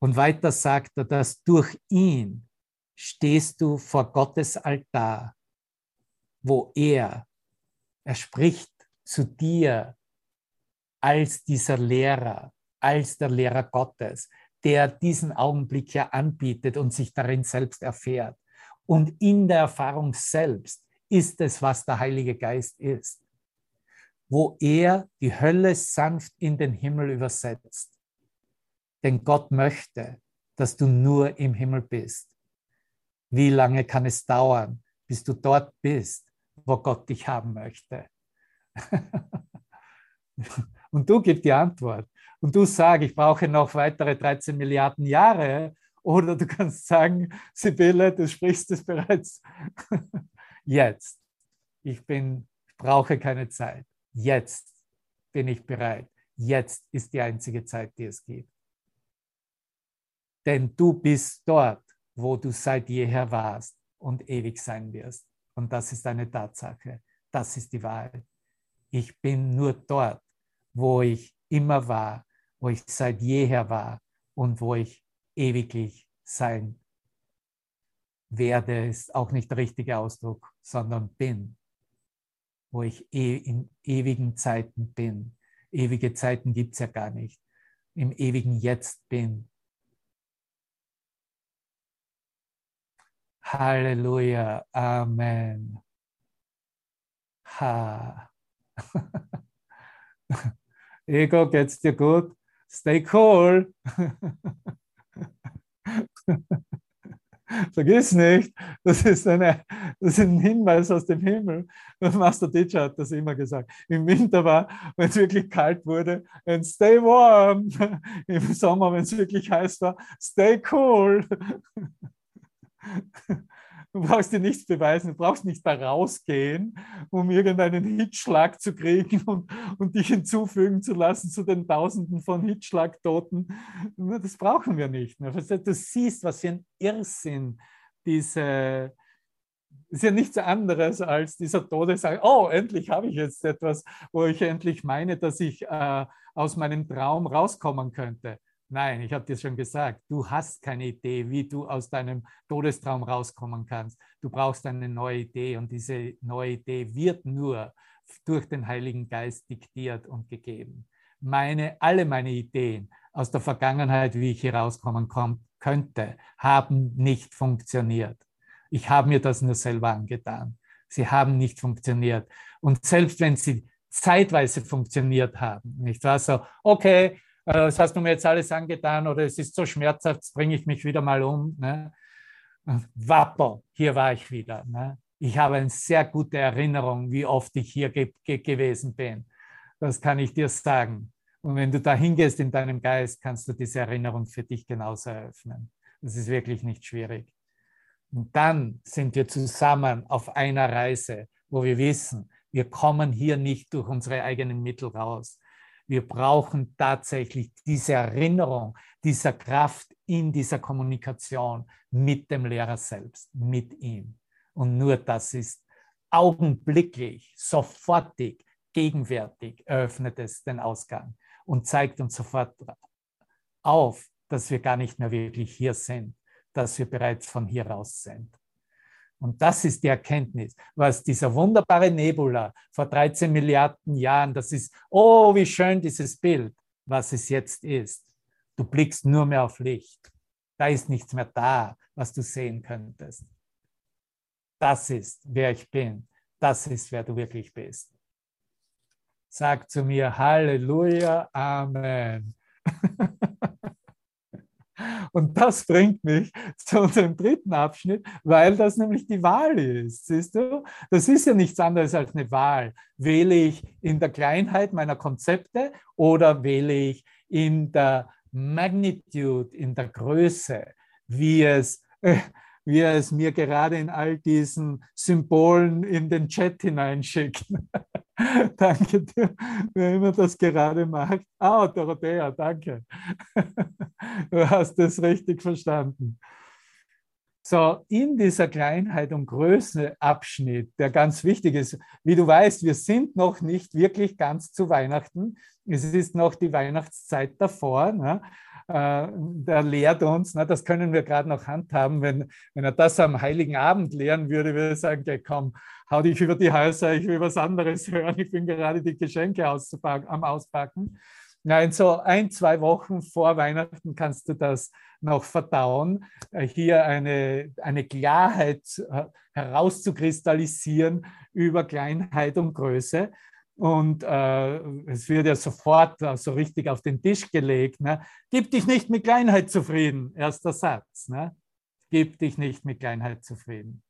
Und weiter sagt er, dass durch ihn stehst du vor Gottes Altar, wo er, er spricht zu dir als dieser Lehrer, als der Lehrer Gottes der diesen Augenblick ja anbietet und sich darin selbst erfährt. Und in der Erfahrung selbst ist es, was der Heilige Geist ist, wo er die Hölle sanft in den Himmel übersetzt. Denn Gott möchte, dass du nur im Himmel bist. Wie lange kann es dauern, bis du dort bist, wo Gott dich haben möchte? Und du gibst die Antwort und du sagst, ich brauche noch weitere 13 Milliarden Jahre, oder du kannst sagen, Sibylle, du sprichst es bereits jetzt. Ich bin, brauche keine Zeit. Jetzt bin ich bereit. Jetzt ist die einzige Zeit, die es gibt. Denn du bist dort, wo du seit jeher warst und ewig sein wirst. Und das ist eine Tatsache. Das ist die Wahrheit. Ich bin nur dort, wo ich immer war, wo ich seit jeher war und wo ich ewiglich sein werde, ist auch nicht der richtige Ausdruck, sondern bin, wo ich e in ewigen Zeiten bin. Ewige Zeiten gibt es ja gar nicht. Im ewigen Jetzt bin. Halleluja, Amen. Ha. Ego, geht's dir gut? Stay cool. Vergiss nicht, das ist, eine, das ist ein Hinweis aus dem Himmel. Master Teacher hat das immer gesagt. Im Winter war, wenn es wirklich kalt wurde, and stay warm. Im Sommer, wenn es wirklich heiß war, stay cool. Du brauchst dir nichts beweisen, du brauchst nicht da rausgehen, um irgendeinen Hitschlag zu kriegen und, und dich hinzufügen zu lassen zu den Tausenden von Hitschlagtoten. Das brauchen wir nicht. Du siehst, was für ein Irrsinn diese, ist ja nichts anderes als dieser Todesangst. Oh, endlich habe ich jetzt etwas, wo ich endlich meine, dass ich äh, aus meinem Traum rauskommen könnte. Nein, ich habe dir schon gesagt, du hast keine Idee, wie du aus deinem Todestraum rauskommen kannst. Du brauchst eine neue Idee und diese neue Idee wird nur durch den Heiligen Geist diktiert und gegeben. Meine, alle meine Ideen aus der Vergangenheit, wie ich hier rauskommen könnte, haben nicht funktioniert. Ich habe mir das nur selber angetan. Sie haben nicht funktioniert. Und selbst wenn sie zeitweise funktioniert haben, nicht wahr? So, okay, das hast du mir jetzt alles angetan oder es ist so schmerzhaft, bringe ich mich wieder mal um. Ne? Wappo, hier war ich wieder. Ne? Ich habe eine sehr gute Erinnerung, wie oft ich hier ge ge gewesen bin. Das kann ich dir sagen. Und wenn du da hingehst in deinem Geist, kannst du diese Erinnerung für dich genauso eröffnen. Das ist wirklich nicht schwierig. Und dann sind wir zusammen auf einer Reise, wo wir wissen, wir kommen hier nicht durch unsere eigenen Mittel raus. Wir brauchen tatsächlich diese Erinnerung, dieser Kraft in dieser Kommunikation mit dem Lehrer selbst, mit ihm. Und nur das ist augenblicklich, sofortig, gegenwärtig, eröffnet es den Ausgang und zeigt uns sofort auf, dass wir gar nicht mehr wirklich hier sind, dass wir bereits von hier raus sind. Und das ist die Erkenntnis, was dieser wunderbare Nebula vor 13 Milliarden Jahren, das ist, oh, wie schön dieses Bild, was es jetzt ist. Du blickst nur mehr auf Licht. Da ist nichts mehr da, was du sehen könntest. Das ist, wer ich bin. Das ist, wer du wirklich bist. Sag zu mir Halleluja, Amen. Und das bringt mich zu unserem dritten Abschnitt, weil das nämlich die Wahl ist. Siehst du? Das ist ja nichts anderes als eine Wahl. Wähle ich in der Kleinheit meiner Konzepte oder wähle ich in der Magnitude, in der Größe, wie es, äh, wie er es mir gerade in all diesen Symbolen in den Chat hineinschickt. danke dir, wer immer das gerade macht. Ah, Dorothea, danke. du hast es richtig verstanden. So, in dieser Kleinheit und Größe Abschnitt, der ganz wichtig ist, wie du weißt, wir sind noch nicht wirklich ganz zu Weihnachten. Es ist noch die Weihnachtszeit davor. Ne? Äh, der lehrt uns, ne, das können wir gerade noch handhaben, wenn, wenn er das am Heiligen Abend lehren würde, würde er sagen, okay, komm, hau dich über die Häuser, ich will was anderes hören, ich bin gerade die Geschenke am Auspacken. Nein, so ein, zwei Wochen vor Weihnachten kannst du das noch verdauen, äh, hier eine, eine Klarheit äh, herauszukristallisieren über Kleinheit und Größe. Und äh, es wird ja sofort äh, so richtig auf den Tisch gelegt. Ne? Gib dich nicht mit Kleinheit zufrieden, erster Satz. Ne? Gib dich nicht mit Kleinheit zufrieden.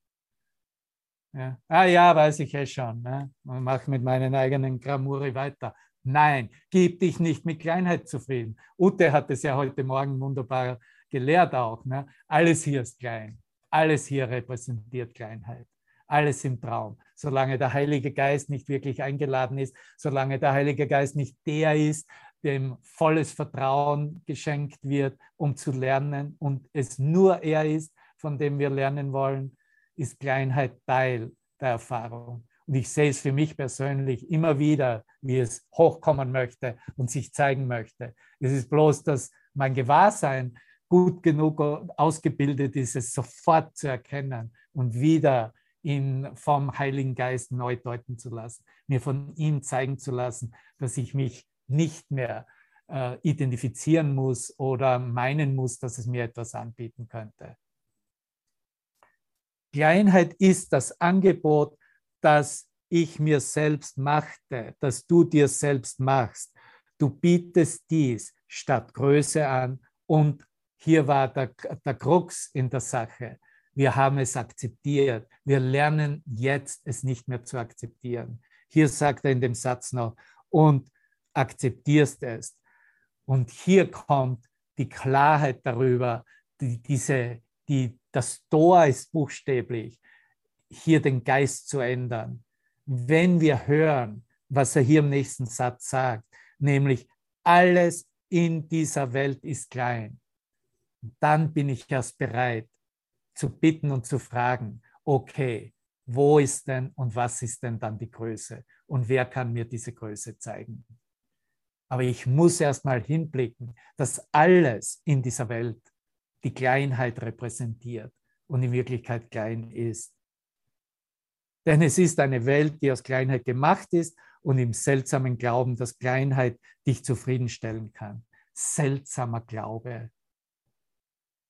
Ja. Ah ja, weiß ich eh schon. Ne? Und mach mit meinen eigenen Gramuri weiter. Nein, gib dich nicht mit Kleinheit zufrieden. Ute hat es ja heute Morgen wunderbar gelehrt auch. Ne? Alles hier ist klein. Alles hier repräsentiert Kleinheit. Alles im Traum. Solange der Heilige Geist nicht wirklich eingeladen ist, solange der Heilige Geist nicht der ist, dem volles Vertrauen geschenkt wird, um zu lernen und es nur er ist, von dem wir lernen wollen, ist Kleinheit Teil der Erfahrung. Und ich sehe es für mich persönlich immer wieder, wie es hochkommen möchte und sich zeigen möchte. Es ist bloß, dass mein Gewahrsein gut genug ausgebildet ist, es sofort zu erkennen und wieder ihn vom Heiligen Geist neu deuten zu lassen, mir von ihm zeigen zu lassen, dass ich mich nicht mehr äh, identifizieren muss oder meinen muss, dass es mir etwas anbieten könnte. Kleinheit ist das Angebot, das ich mir selbst machte, das du dir selbst machst. Du bietest dies statt Größe an und hier war der, der Krux in der Sache. Wir haben es akzeptiert. Wir lernen jetzt, es nicht mehr zu akzeptieren. Hier sagt er in dem Satz noch, und akzeptierst es. Und hier kommt die Klarheit darüber, die, diese, die, das Tor ist buchstäblich, hier den Geist zu ändern. Wenn wir hören, was er hier im nächsten Satz sagt, nämlich alles in dieser Welt ist klein, dann bin ich erst bereit zu bitten und zu fragen, okay, wo ist denn und was ist denn dann die Größe und wer kann mir diese Größe zeigen? Aber ich muss erst mal hinblicken, dass alles in dieser Welt die Kleinheit repräsentiert und in Wirklichkeit klein ist. Denn es ist eine Welt, die aus Kleinheit gemacht ist und im seltsamen Glauben, dass Kleinheit dich zufriedenstellen kann. Seltsamer Glaube.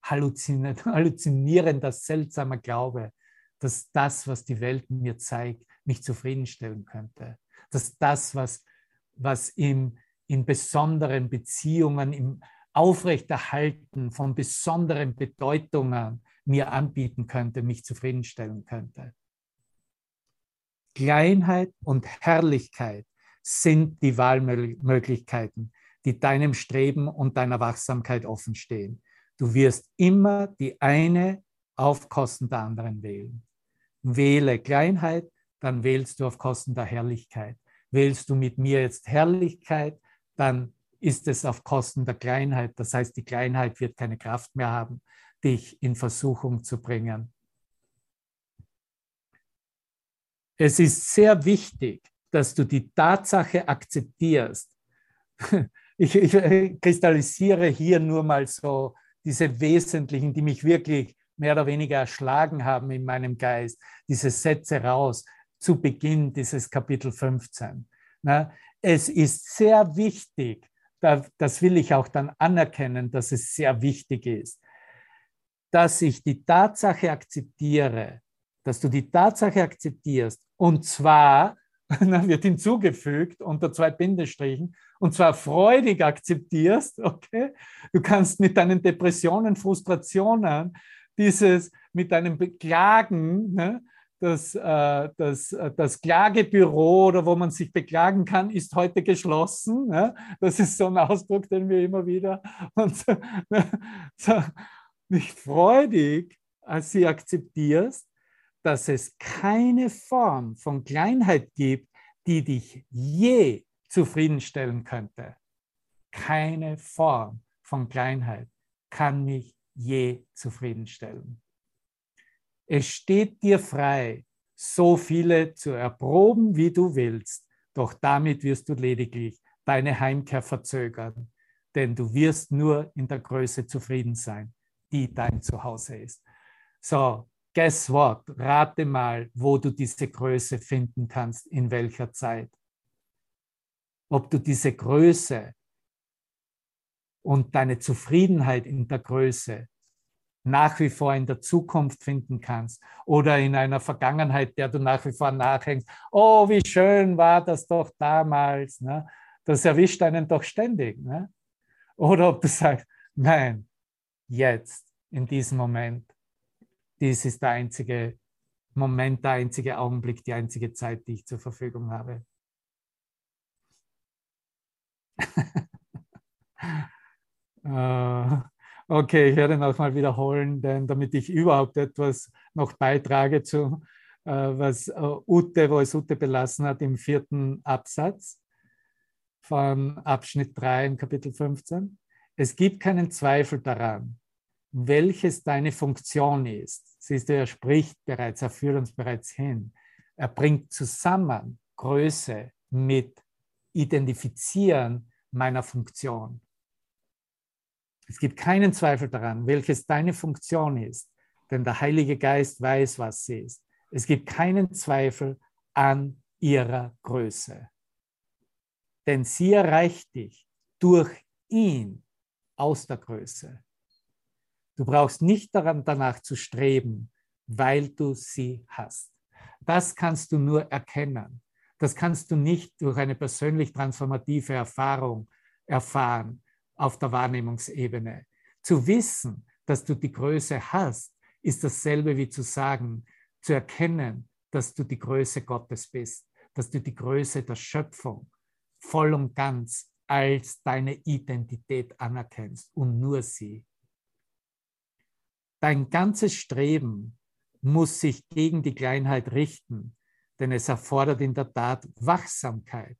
Halluzinierender, seltsamer Glaube, dass das, was die Welt mir zeigt, mich zufriedenstellen könnte. Dass das, was, was im in besonderen Beziehungen, im Aufrechterhalten von besonderen Bedeutungen mir anbieten könnte, mich zufriedenstellen könnte. Kleinheit und Herrlichkeit sind die Wahlmöglichkeiten, die deinem Streben und deiner Wachsamkeit offenstehen. Du wirst immer die eine auf Kosten der anderen wählen. Wähle Kleinheit, dann wählst du auf Kosten der Herrlichkeit. Wählst du mit mir jetzt Herrlichkeit, dann ist es auf Kosten der Kleinheit. Das heißt, die Kleinheit wird keine Kraft mehr haben, dich in Versuchung zu bringen. Es ist sehr wichtig, dass du die Tatsache akzeptierst. Ich, ich kristallisiere hier nur mal so diese wesentlichen, die mich wirklich mehr oder weniger erschlagen haben in meinem Geist, diese Sätze raus zu Beginn dieses Kapitel 15 es ist sehr wichtig, das will ich auch dann anerkennen, dass es sehr wichtig ist, dass ich die Tatsache akzeptiere, dass du die Tatsache akzeptierst und zwar, dann wird hinzugefügt unter zwei Bindestrichen, und zwar freudig akzeptierst, okay? Du kannst mit deinen Depressionen, Frustrationen, dieses mit deinem Beklagen, ne, das, äh, das, äh, das Klagebüro oder wo man sich beklagen kann, ist heute geschlossen. Ja? Das ist so ein Ausdruck, den wir immer wieder und so, so, nicht freudig, als sie akzeptierst, dass es keine Form von Kleinheit gibt, die dich je zufriedenstellen könnte. Keine Form von Kleinheit kann mich je zufriedenstellen. Es steht dir frei, so viele zu erproben, wie du willst, doch damit wirst du lediglich deine Heimkehr verzögern, denn du wirst nur in der Größe zufrieden sein, die dein Zuhause ist. So, guess what? Rate mal, wo du diese Größe finden kannst, in welcher Zeit. Ob du diese Größe und deine Zufriedenheit in der Größe nach wie vor in der Zukunft finden kannst oder in einer Vergangenheit, der du nach wie vor nachhängst. Oh, wie schön war das doch damals. Ne? Das erwischt einen doch ständig. Ne? Oder ob du sagst, nein, jetzt, in diesem Moment, dies ist der einzige Moment, der einzige Augenblick, die einzige Zeit, die ich zur Verfügung habe. uh, Okay, ich werde nochmal wiederholen, denn damit ich überhaupt etwas noch beitrage zu, äh, was äh, Ute, wo es Ute belassen hat im vierten Absatz. von Abschnitt 3 in Kapitel 15. Es gibt keinen Zweifel daran, welches deine Funktion ist. Siehst du, er spricht bereits, er führt uns bereits hin. Er bringt zusammen Größe mit Identifizieren meiner Funktion. Es gibt keinen Zweifel daran, welches deine Funktion ist, denn der Heilige Geist weiß, was sie ist. Es gibt keinen Zweifel an ihrer Größe. Denn sie erreicht dich durch ihn aus der Größe. Du brauchst nicht daran, danach zu streben, weil du sie hast. Das kannst du nur erkennen. Das kannst du nicht durch eine persönlich transformative Erfahrung erfahren auf der Wahrnehmungsebene. Zu wissen, dass du die Größe hast, ist dasselbe wie zu sagen, zu erkennen, dass du die Größe Gottes bist, dass du die Größe der Schöpfung voll und ganz als deine Identität anerkennst und nur sie. Dein ganzes Streben muss sich gegen die Kleinheit richten, denn es erfordert in der Tat Wachsamkeit.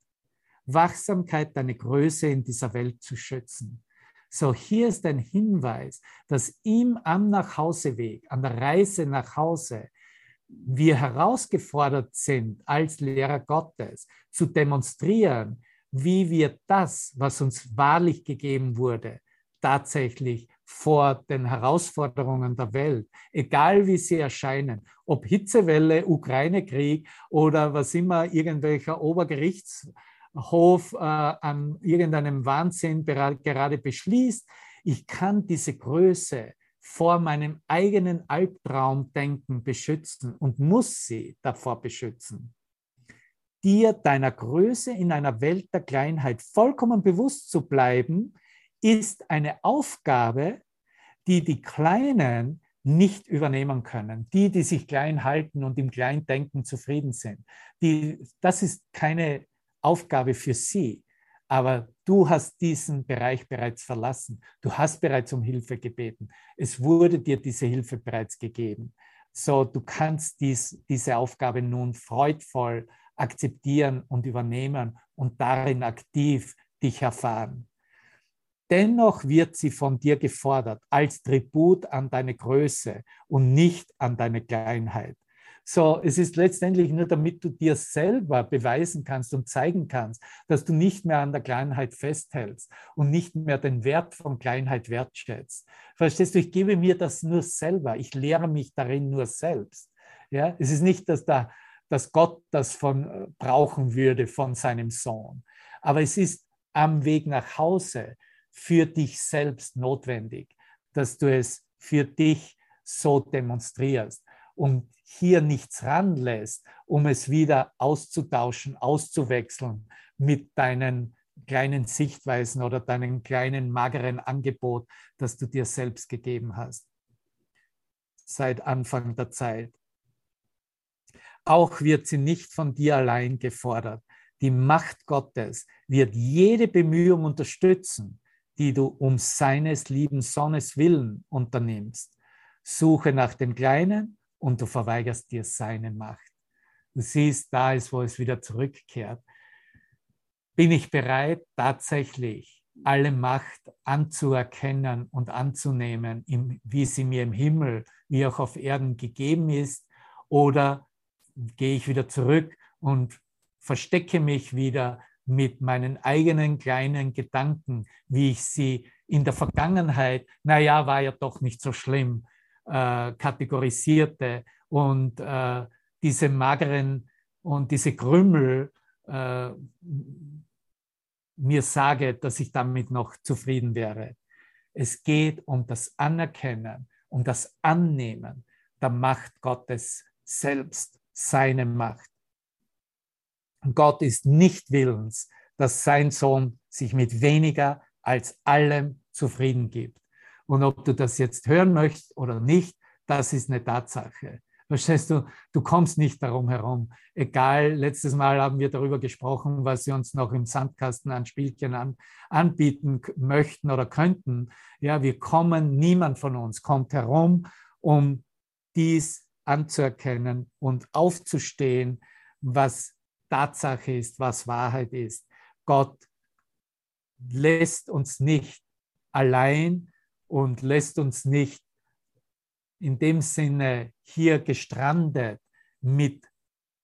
Wachsamkeit, deine Größe in dieser Welt zu schützen. So, hier ist ein Hinweis, dass ihm am Nachhauseweg, an der Reise nach Hause, wir herausgefordert sind, als Lehrer Gottes zu demonstrieren, wie wir das, was uns wahrlich gegeben wurde, tatsächlich vor den Herausforderungen der Welt, egal wie sie erscheinen, ob Hitzewelle, Ukraine-Krieg oder was immer irgendwelcher Obergerichtshof äh, an irgendeinem Wahnsinn gerade beschließt, ich kann diese Größe vor meinem eigenen Albtraumdenken beschützen und muss sie davor beschützen. Dir deiner Größe in einer Welt der Kleinheit vollkommen bewusst zu bleiben, ist eine Aufgabe, die die Kleinen nicht übernehmen können. Die, die sich klein halten und im Kleindenken zufrieden sind. Die, das ist keine Aufgabe für sie. Aber du hast diesen Bereich bereits verlassen. Du hast bereits um Hilfe gebeten. Es wurde dir diese Hilfe bereits gegeben. So, du kannst dies, diese Aufgabe nun freudvoll akzeptieren und übernehmen und darin aktiv dich erfahren. Dennoch wird sie von dir gefordert als Tribut an deine Größe und nicht an deine Kleinheit. So, es ist letztendlich nur, damit du dir selber beweisen kannst und zeigen kannst, dass du nicht mehr an der Kleinheit festhältst und nicht mehr den Wert von Kleinheit wertschätzt. Verstehst du, ich gebe mir das nur selber. Ich lehre mich darin nur selbst. Ja, es ist nicht, dass, da, dass Gott das von äh, brauchen würde von seinem Sohn. Aber es ist am Weg nach Hause für dich selbst notwendig, dass du es für dich so demonstrierst und hier nichts ranlässt, um es wieder auszutauschen, auszuwechseln mit deinen kleinen Sichtweisen oder deinem kleinen mageren Angebot, das du dir selbst gegeben hast seit Anfang der Zeit. Auch wird sie nicht von dir allein gefordert. Die Macht Gottes wird jede Bemühung unterstützen, die du um seines lieben Sohnes willen unternimmst. Suche nach dem Kleinen und du verweigerst dir seine Macht. Du siehst, da ist, wo es wieder zurückkehrt. Bin ich bereit, tatsächlich alle Macht anzuerkennen und anzunehmen, wie sie mir im Himmel wie auch auf Erden gegeben ist? Oder gehe ich wieder zurück und verstecke mich wieder mit meinen eigenen kleinen Gedanken, wie ich sie in der Vergangenheit, naja, war ja doch nicht so schlimm, äh, kategorisierte und äh, diese mageren und diese Krümmel äh, mir sage, dass ich damit noch zufrieden wäre. Es geht um das Anerkennen, um das Annehmen der Macht Gottes selbst, seine Macht. Gott ist nicht willens, dass sein Sohn sich mit weniger als allem zufrieden gibt. Und ob du das jetzt hören möchtest oder nicht, das ist eine Tatsache. Verstehst du, du kommst nicht darum herum. Egal, letztes Mal haben wir darüber gesprochen, was sie uns noch im Sandkasten an Spielchen an, anbieten möchten oder könnten. Ja, wir kommen, niemand von uns kommt herum, um dies anzuerkennen und aufzustehen, was Tatsache ist, was Wahrheit ist. Gott lässt uns nicht allein und lässt uns nicht in dem Sinne hier gestrandet mit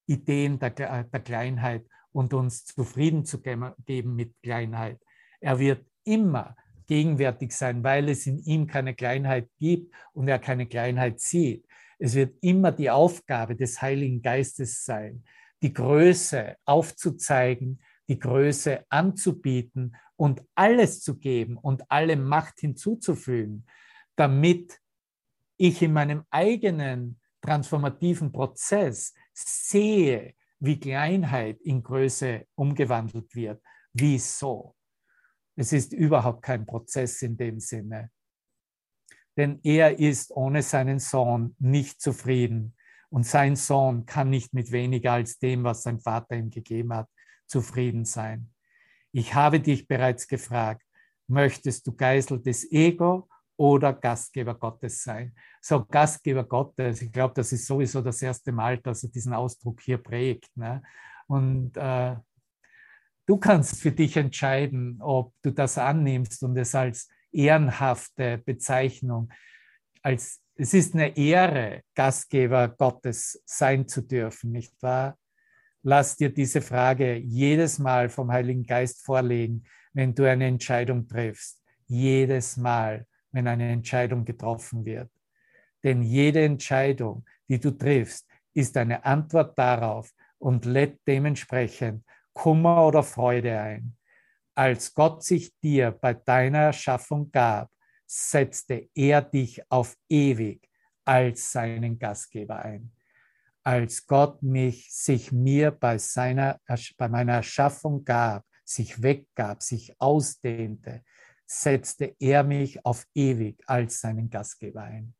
Ideen der, der Kleinheit und uns zufrieden zu geben mit Kleinheit. Er wird immer gegenwärtig sein, weil es in ihm keine Kleinheit gibt und er keine Kleinheit sieht. Es wird immer die Aufgabe des Heiligen Geistes sein, die Größe aufzuzeigen, die Größe anzubieten und alles zu geben und alle Macht hinzuzufügen, damit ich in meinem eigenen transformativen Prozess sehe, wie Kleinheit in Größe umgewandelt wird. Wieso? Es ist überhaupt kein Prozess in dem Sinne. Denn er ist ohne seinen Sohn nicht zufrieden. Und sein Sohn kann nicht mit weniger als dem, was sein Vater ihm gegeben hat, zufrieden sein. Ich habe dich bereits gefragt, möchtest du Geisel des Ego oder Gastgeber Gottes sein? So, Gastgeber Gottes, ich glaube, das ist sowieso das erste Mal, dass er diesen Ausdruck hier prägt. Ne? Und äh, Du kannst für dich entscheiden, ob du das annimmst und es als ehrenhafte Bezeichnung, als es ist eine Ehre, Gastgeber Gottes sein zu dürfen, nicht wahr? Lass dir diese Frage jedes Mal vom Heiligen Geist vorlegen, wenn du eine Entscheidung triffst. Jedes Mal, wenn eine Entscheidung getroffen wird. Denn jede Entscheidung, die du triffst, ist eine Antwort darauf und lädt dementsprechend Kummer oder Freude ein. Als Gott sich dir bei deiner Erschaffung gab, setzte er dich auf ewig als seinen Gastgeber ein. Als Gott mich, sich mir bei, seiner, bei meiner Erschaffung gab, sich weggab, sich ausdehnte, setzte er mich auf ewig als seinen Gastgeber ein.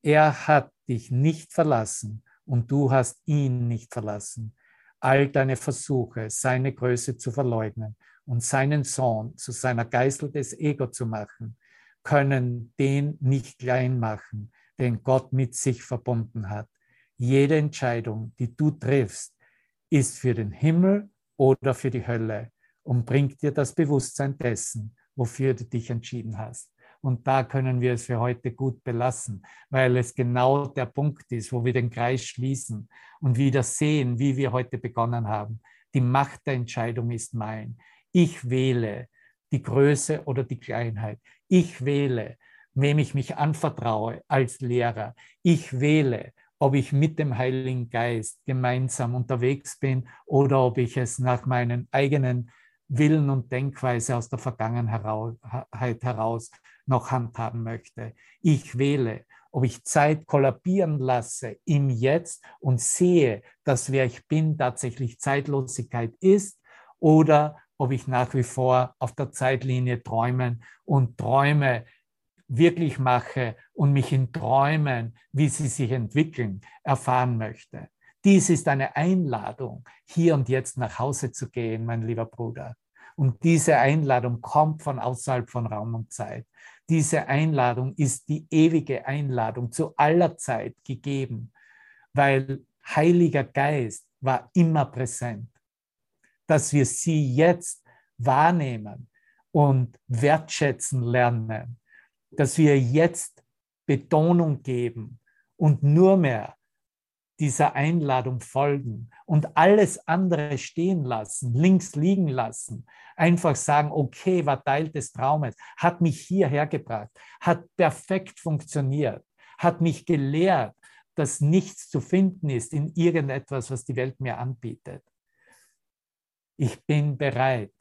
Er hat dich nicht verlassen und du hast ihn nicht verlassen all deine Versuche, seine Größe zu verleugnen und seinen Sohn zu seiner Geißel des Ego zu machen, können den nicht klein machen, den Gott mit sich verbunden hat. Jede Entscheidung, die du triffst, ist für den Himmel oder für die Hölle und bringt dir das Bewusstsein dessen, wofür du dich entschieden hast. Und da können wir es für heute gut belassen, weil es genau der Punkt ist, wo wir den Kreis schließen und wieder sehen, wie wir heute begonnen haben. Die Macht der Entscheidung ist mein. Ich wähle die Größe oder die Kleinheit. Ich wähle, wem ich mich anvertraue als Lehrer. Ich wähle, ob ich mit dem Heiligen Geist gemeinsam unterwegs bin oder ob ich es nach meinen eigenen Willen und Denkweise aus der Vergangenheit heraus noch handhaben möchte. Ich wähle, ob ich Zeit kollabieren lasse im Jetzt und sehe, dass wer ich bin tatsächlich Zeitlosigkeit ist oder ob ich nach wie vor auf der Zeitlinie träumen und Träume wirklich mache und mich in Träumen, wie sie sich entwickeln, erfahren möchte. Dies ist eine Einladung, hier und jetzt nach Hause zu gehen, mein lieber Bruder. Und diese Einladung kommt von außerhalb von Raum und Zeit. Diese Einladung ist die ewige Einladung zu aller Zeit gegeben, weil Heiliger Geist war immer präsent. Dass wir sie jetzt wahrnehmen und wertschätzen lernen, dass wir jetzt Betonung geben und nur mehr dieser Einladung folgen und alles andere stehen lassen, links liegen lassen, einfach sagen, okay, war Teil des Traumes, hat mich hierher gebracht, hat perfekt funktioniert, hat mich gelehrt, dass nichts zu finden ist in irgendetwas, was die Welt mir anbietet. Ich bin bereit,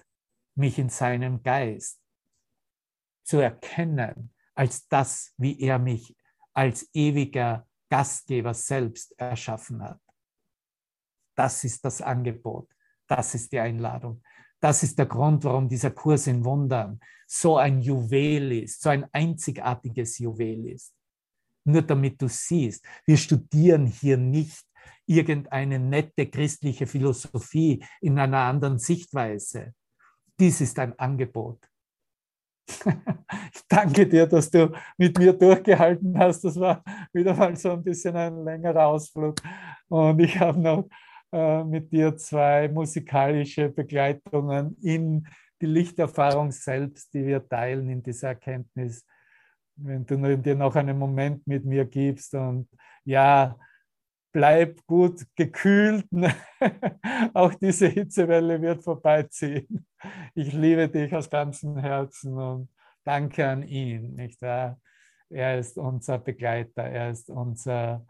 mich in seinem Geist zu erkennen als das, wie er mich als ewiger Gastgeber selbst erschaffen hat. Das ist das Angebot. Das ist die Einladung. Das ist der Grund, warum dieser Kurs in Wundern so ein Juwel ist, so ein einzigartiges Juwel ist. Nur damit du siehst, wir studieren hier nicht irgendeine nette christliche Philosophie in einer anderen Sichtweise. Dies ist ein Angebot. Ich danke dir, dass du mit mir durchgehalten hast. Das war wieder mal so ein bisschen ein längerer Ausflug. Und ich habe noch äh, mit dir zwei musikalische Begleitungen in die Lichterfahrung selbst, die wir teilen in dieser Erkenntnis, wenn du dir noch einen Moment mit mir gibst und ja, bleib gut gekühlt. Auch diese Hitzewelle wird vorbeiziehen. Ich liebe dich aus ganzem Herzen und danke an ihn. Nicht wahr? Er ist unser Begleiter, er ist unser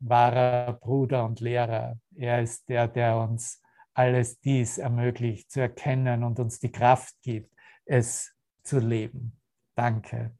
wahrer Bruder und Lehrer. Er ist der, der uns alles dies ermöglicht zu erkennen und uns die Kraft gibt, es zu leben. Danke.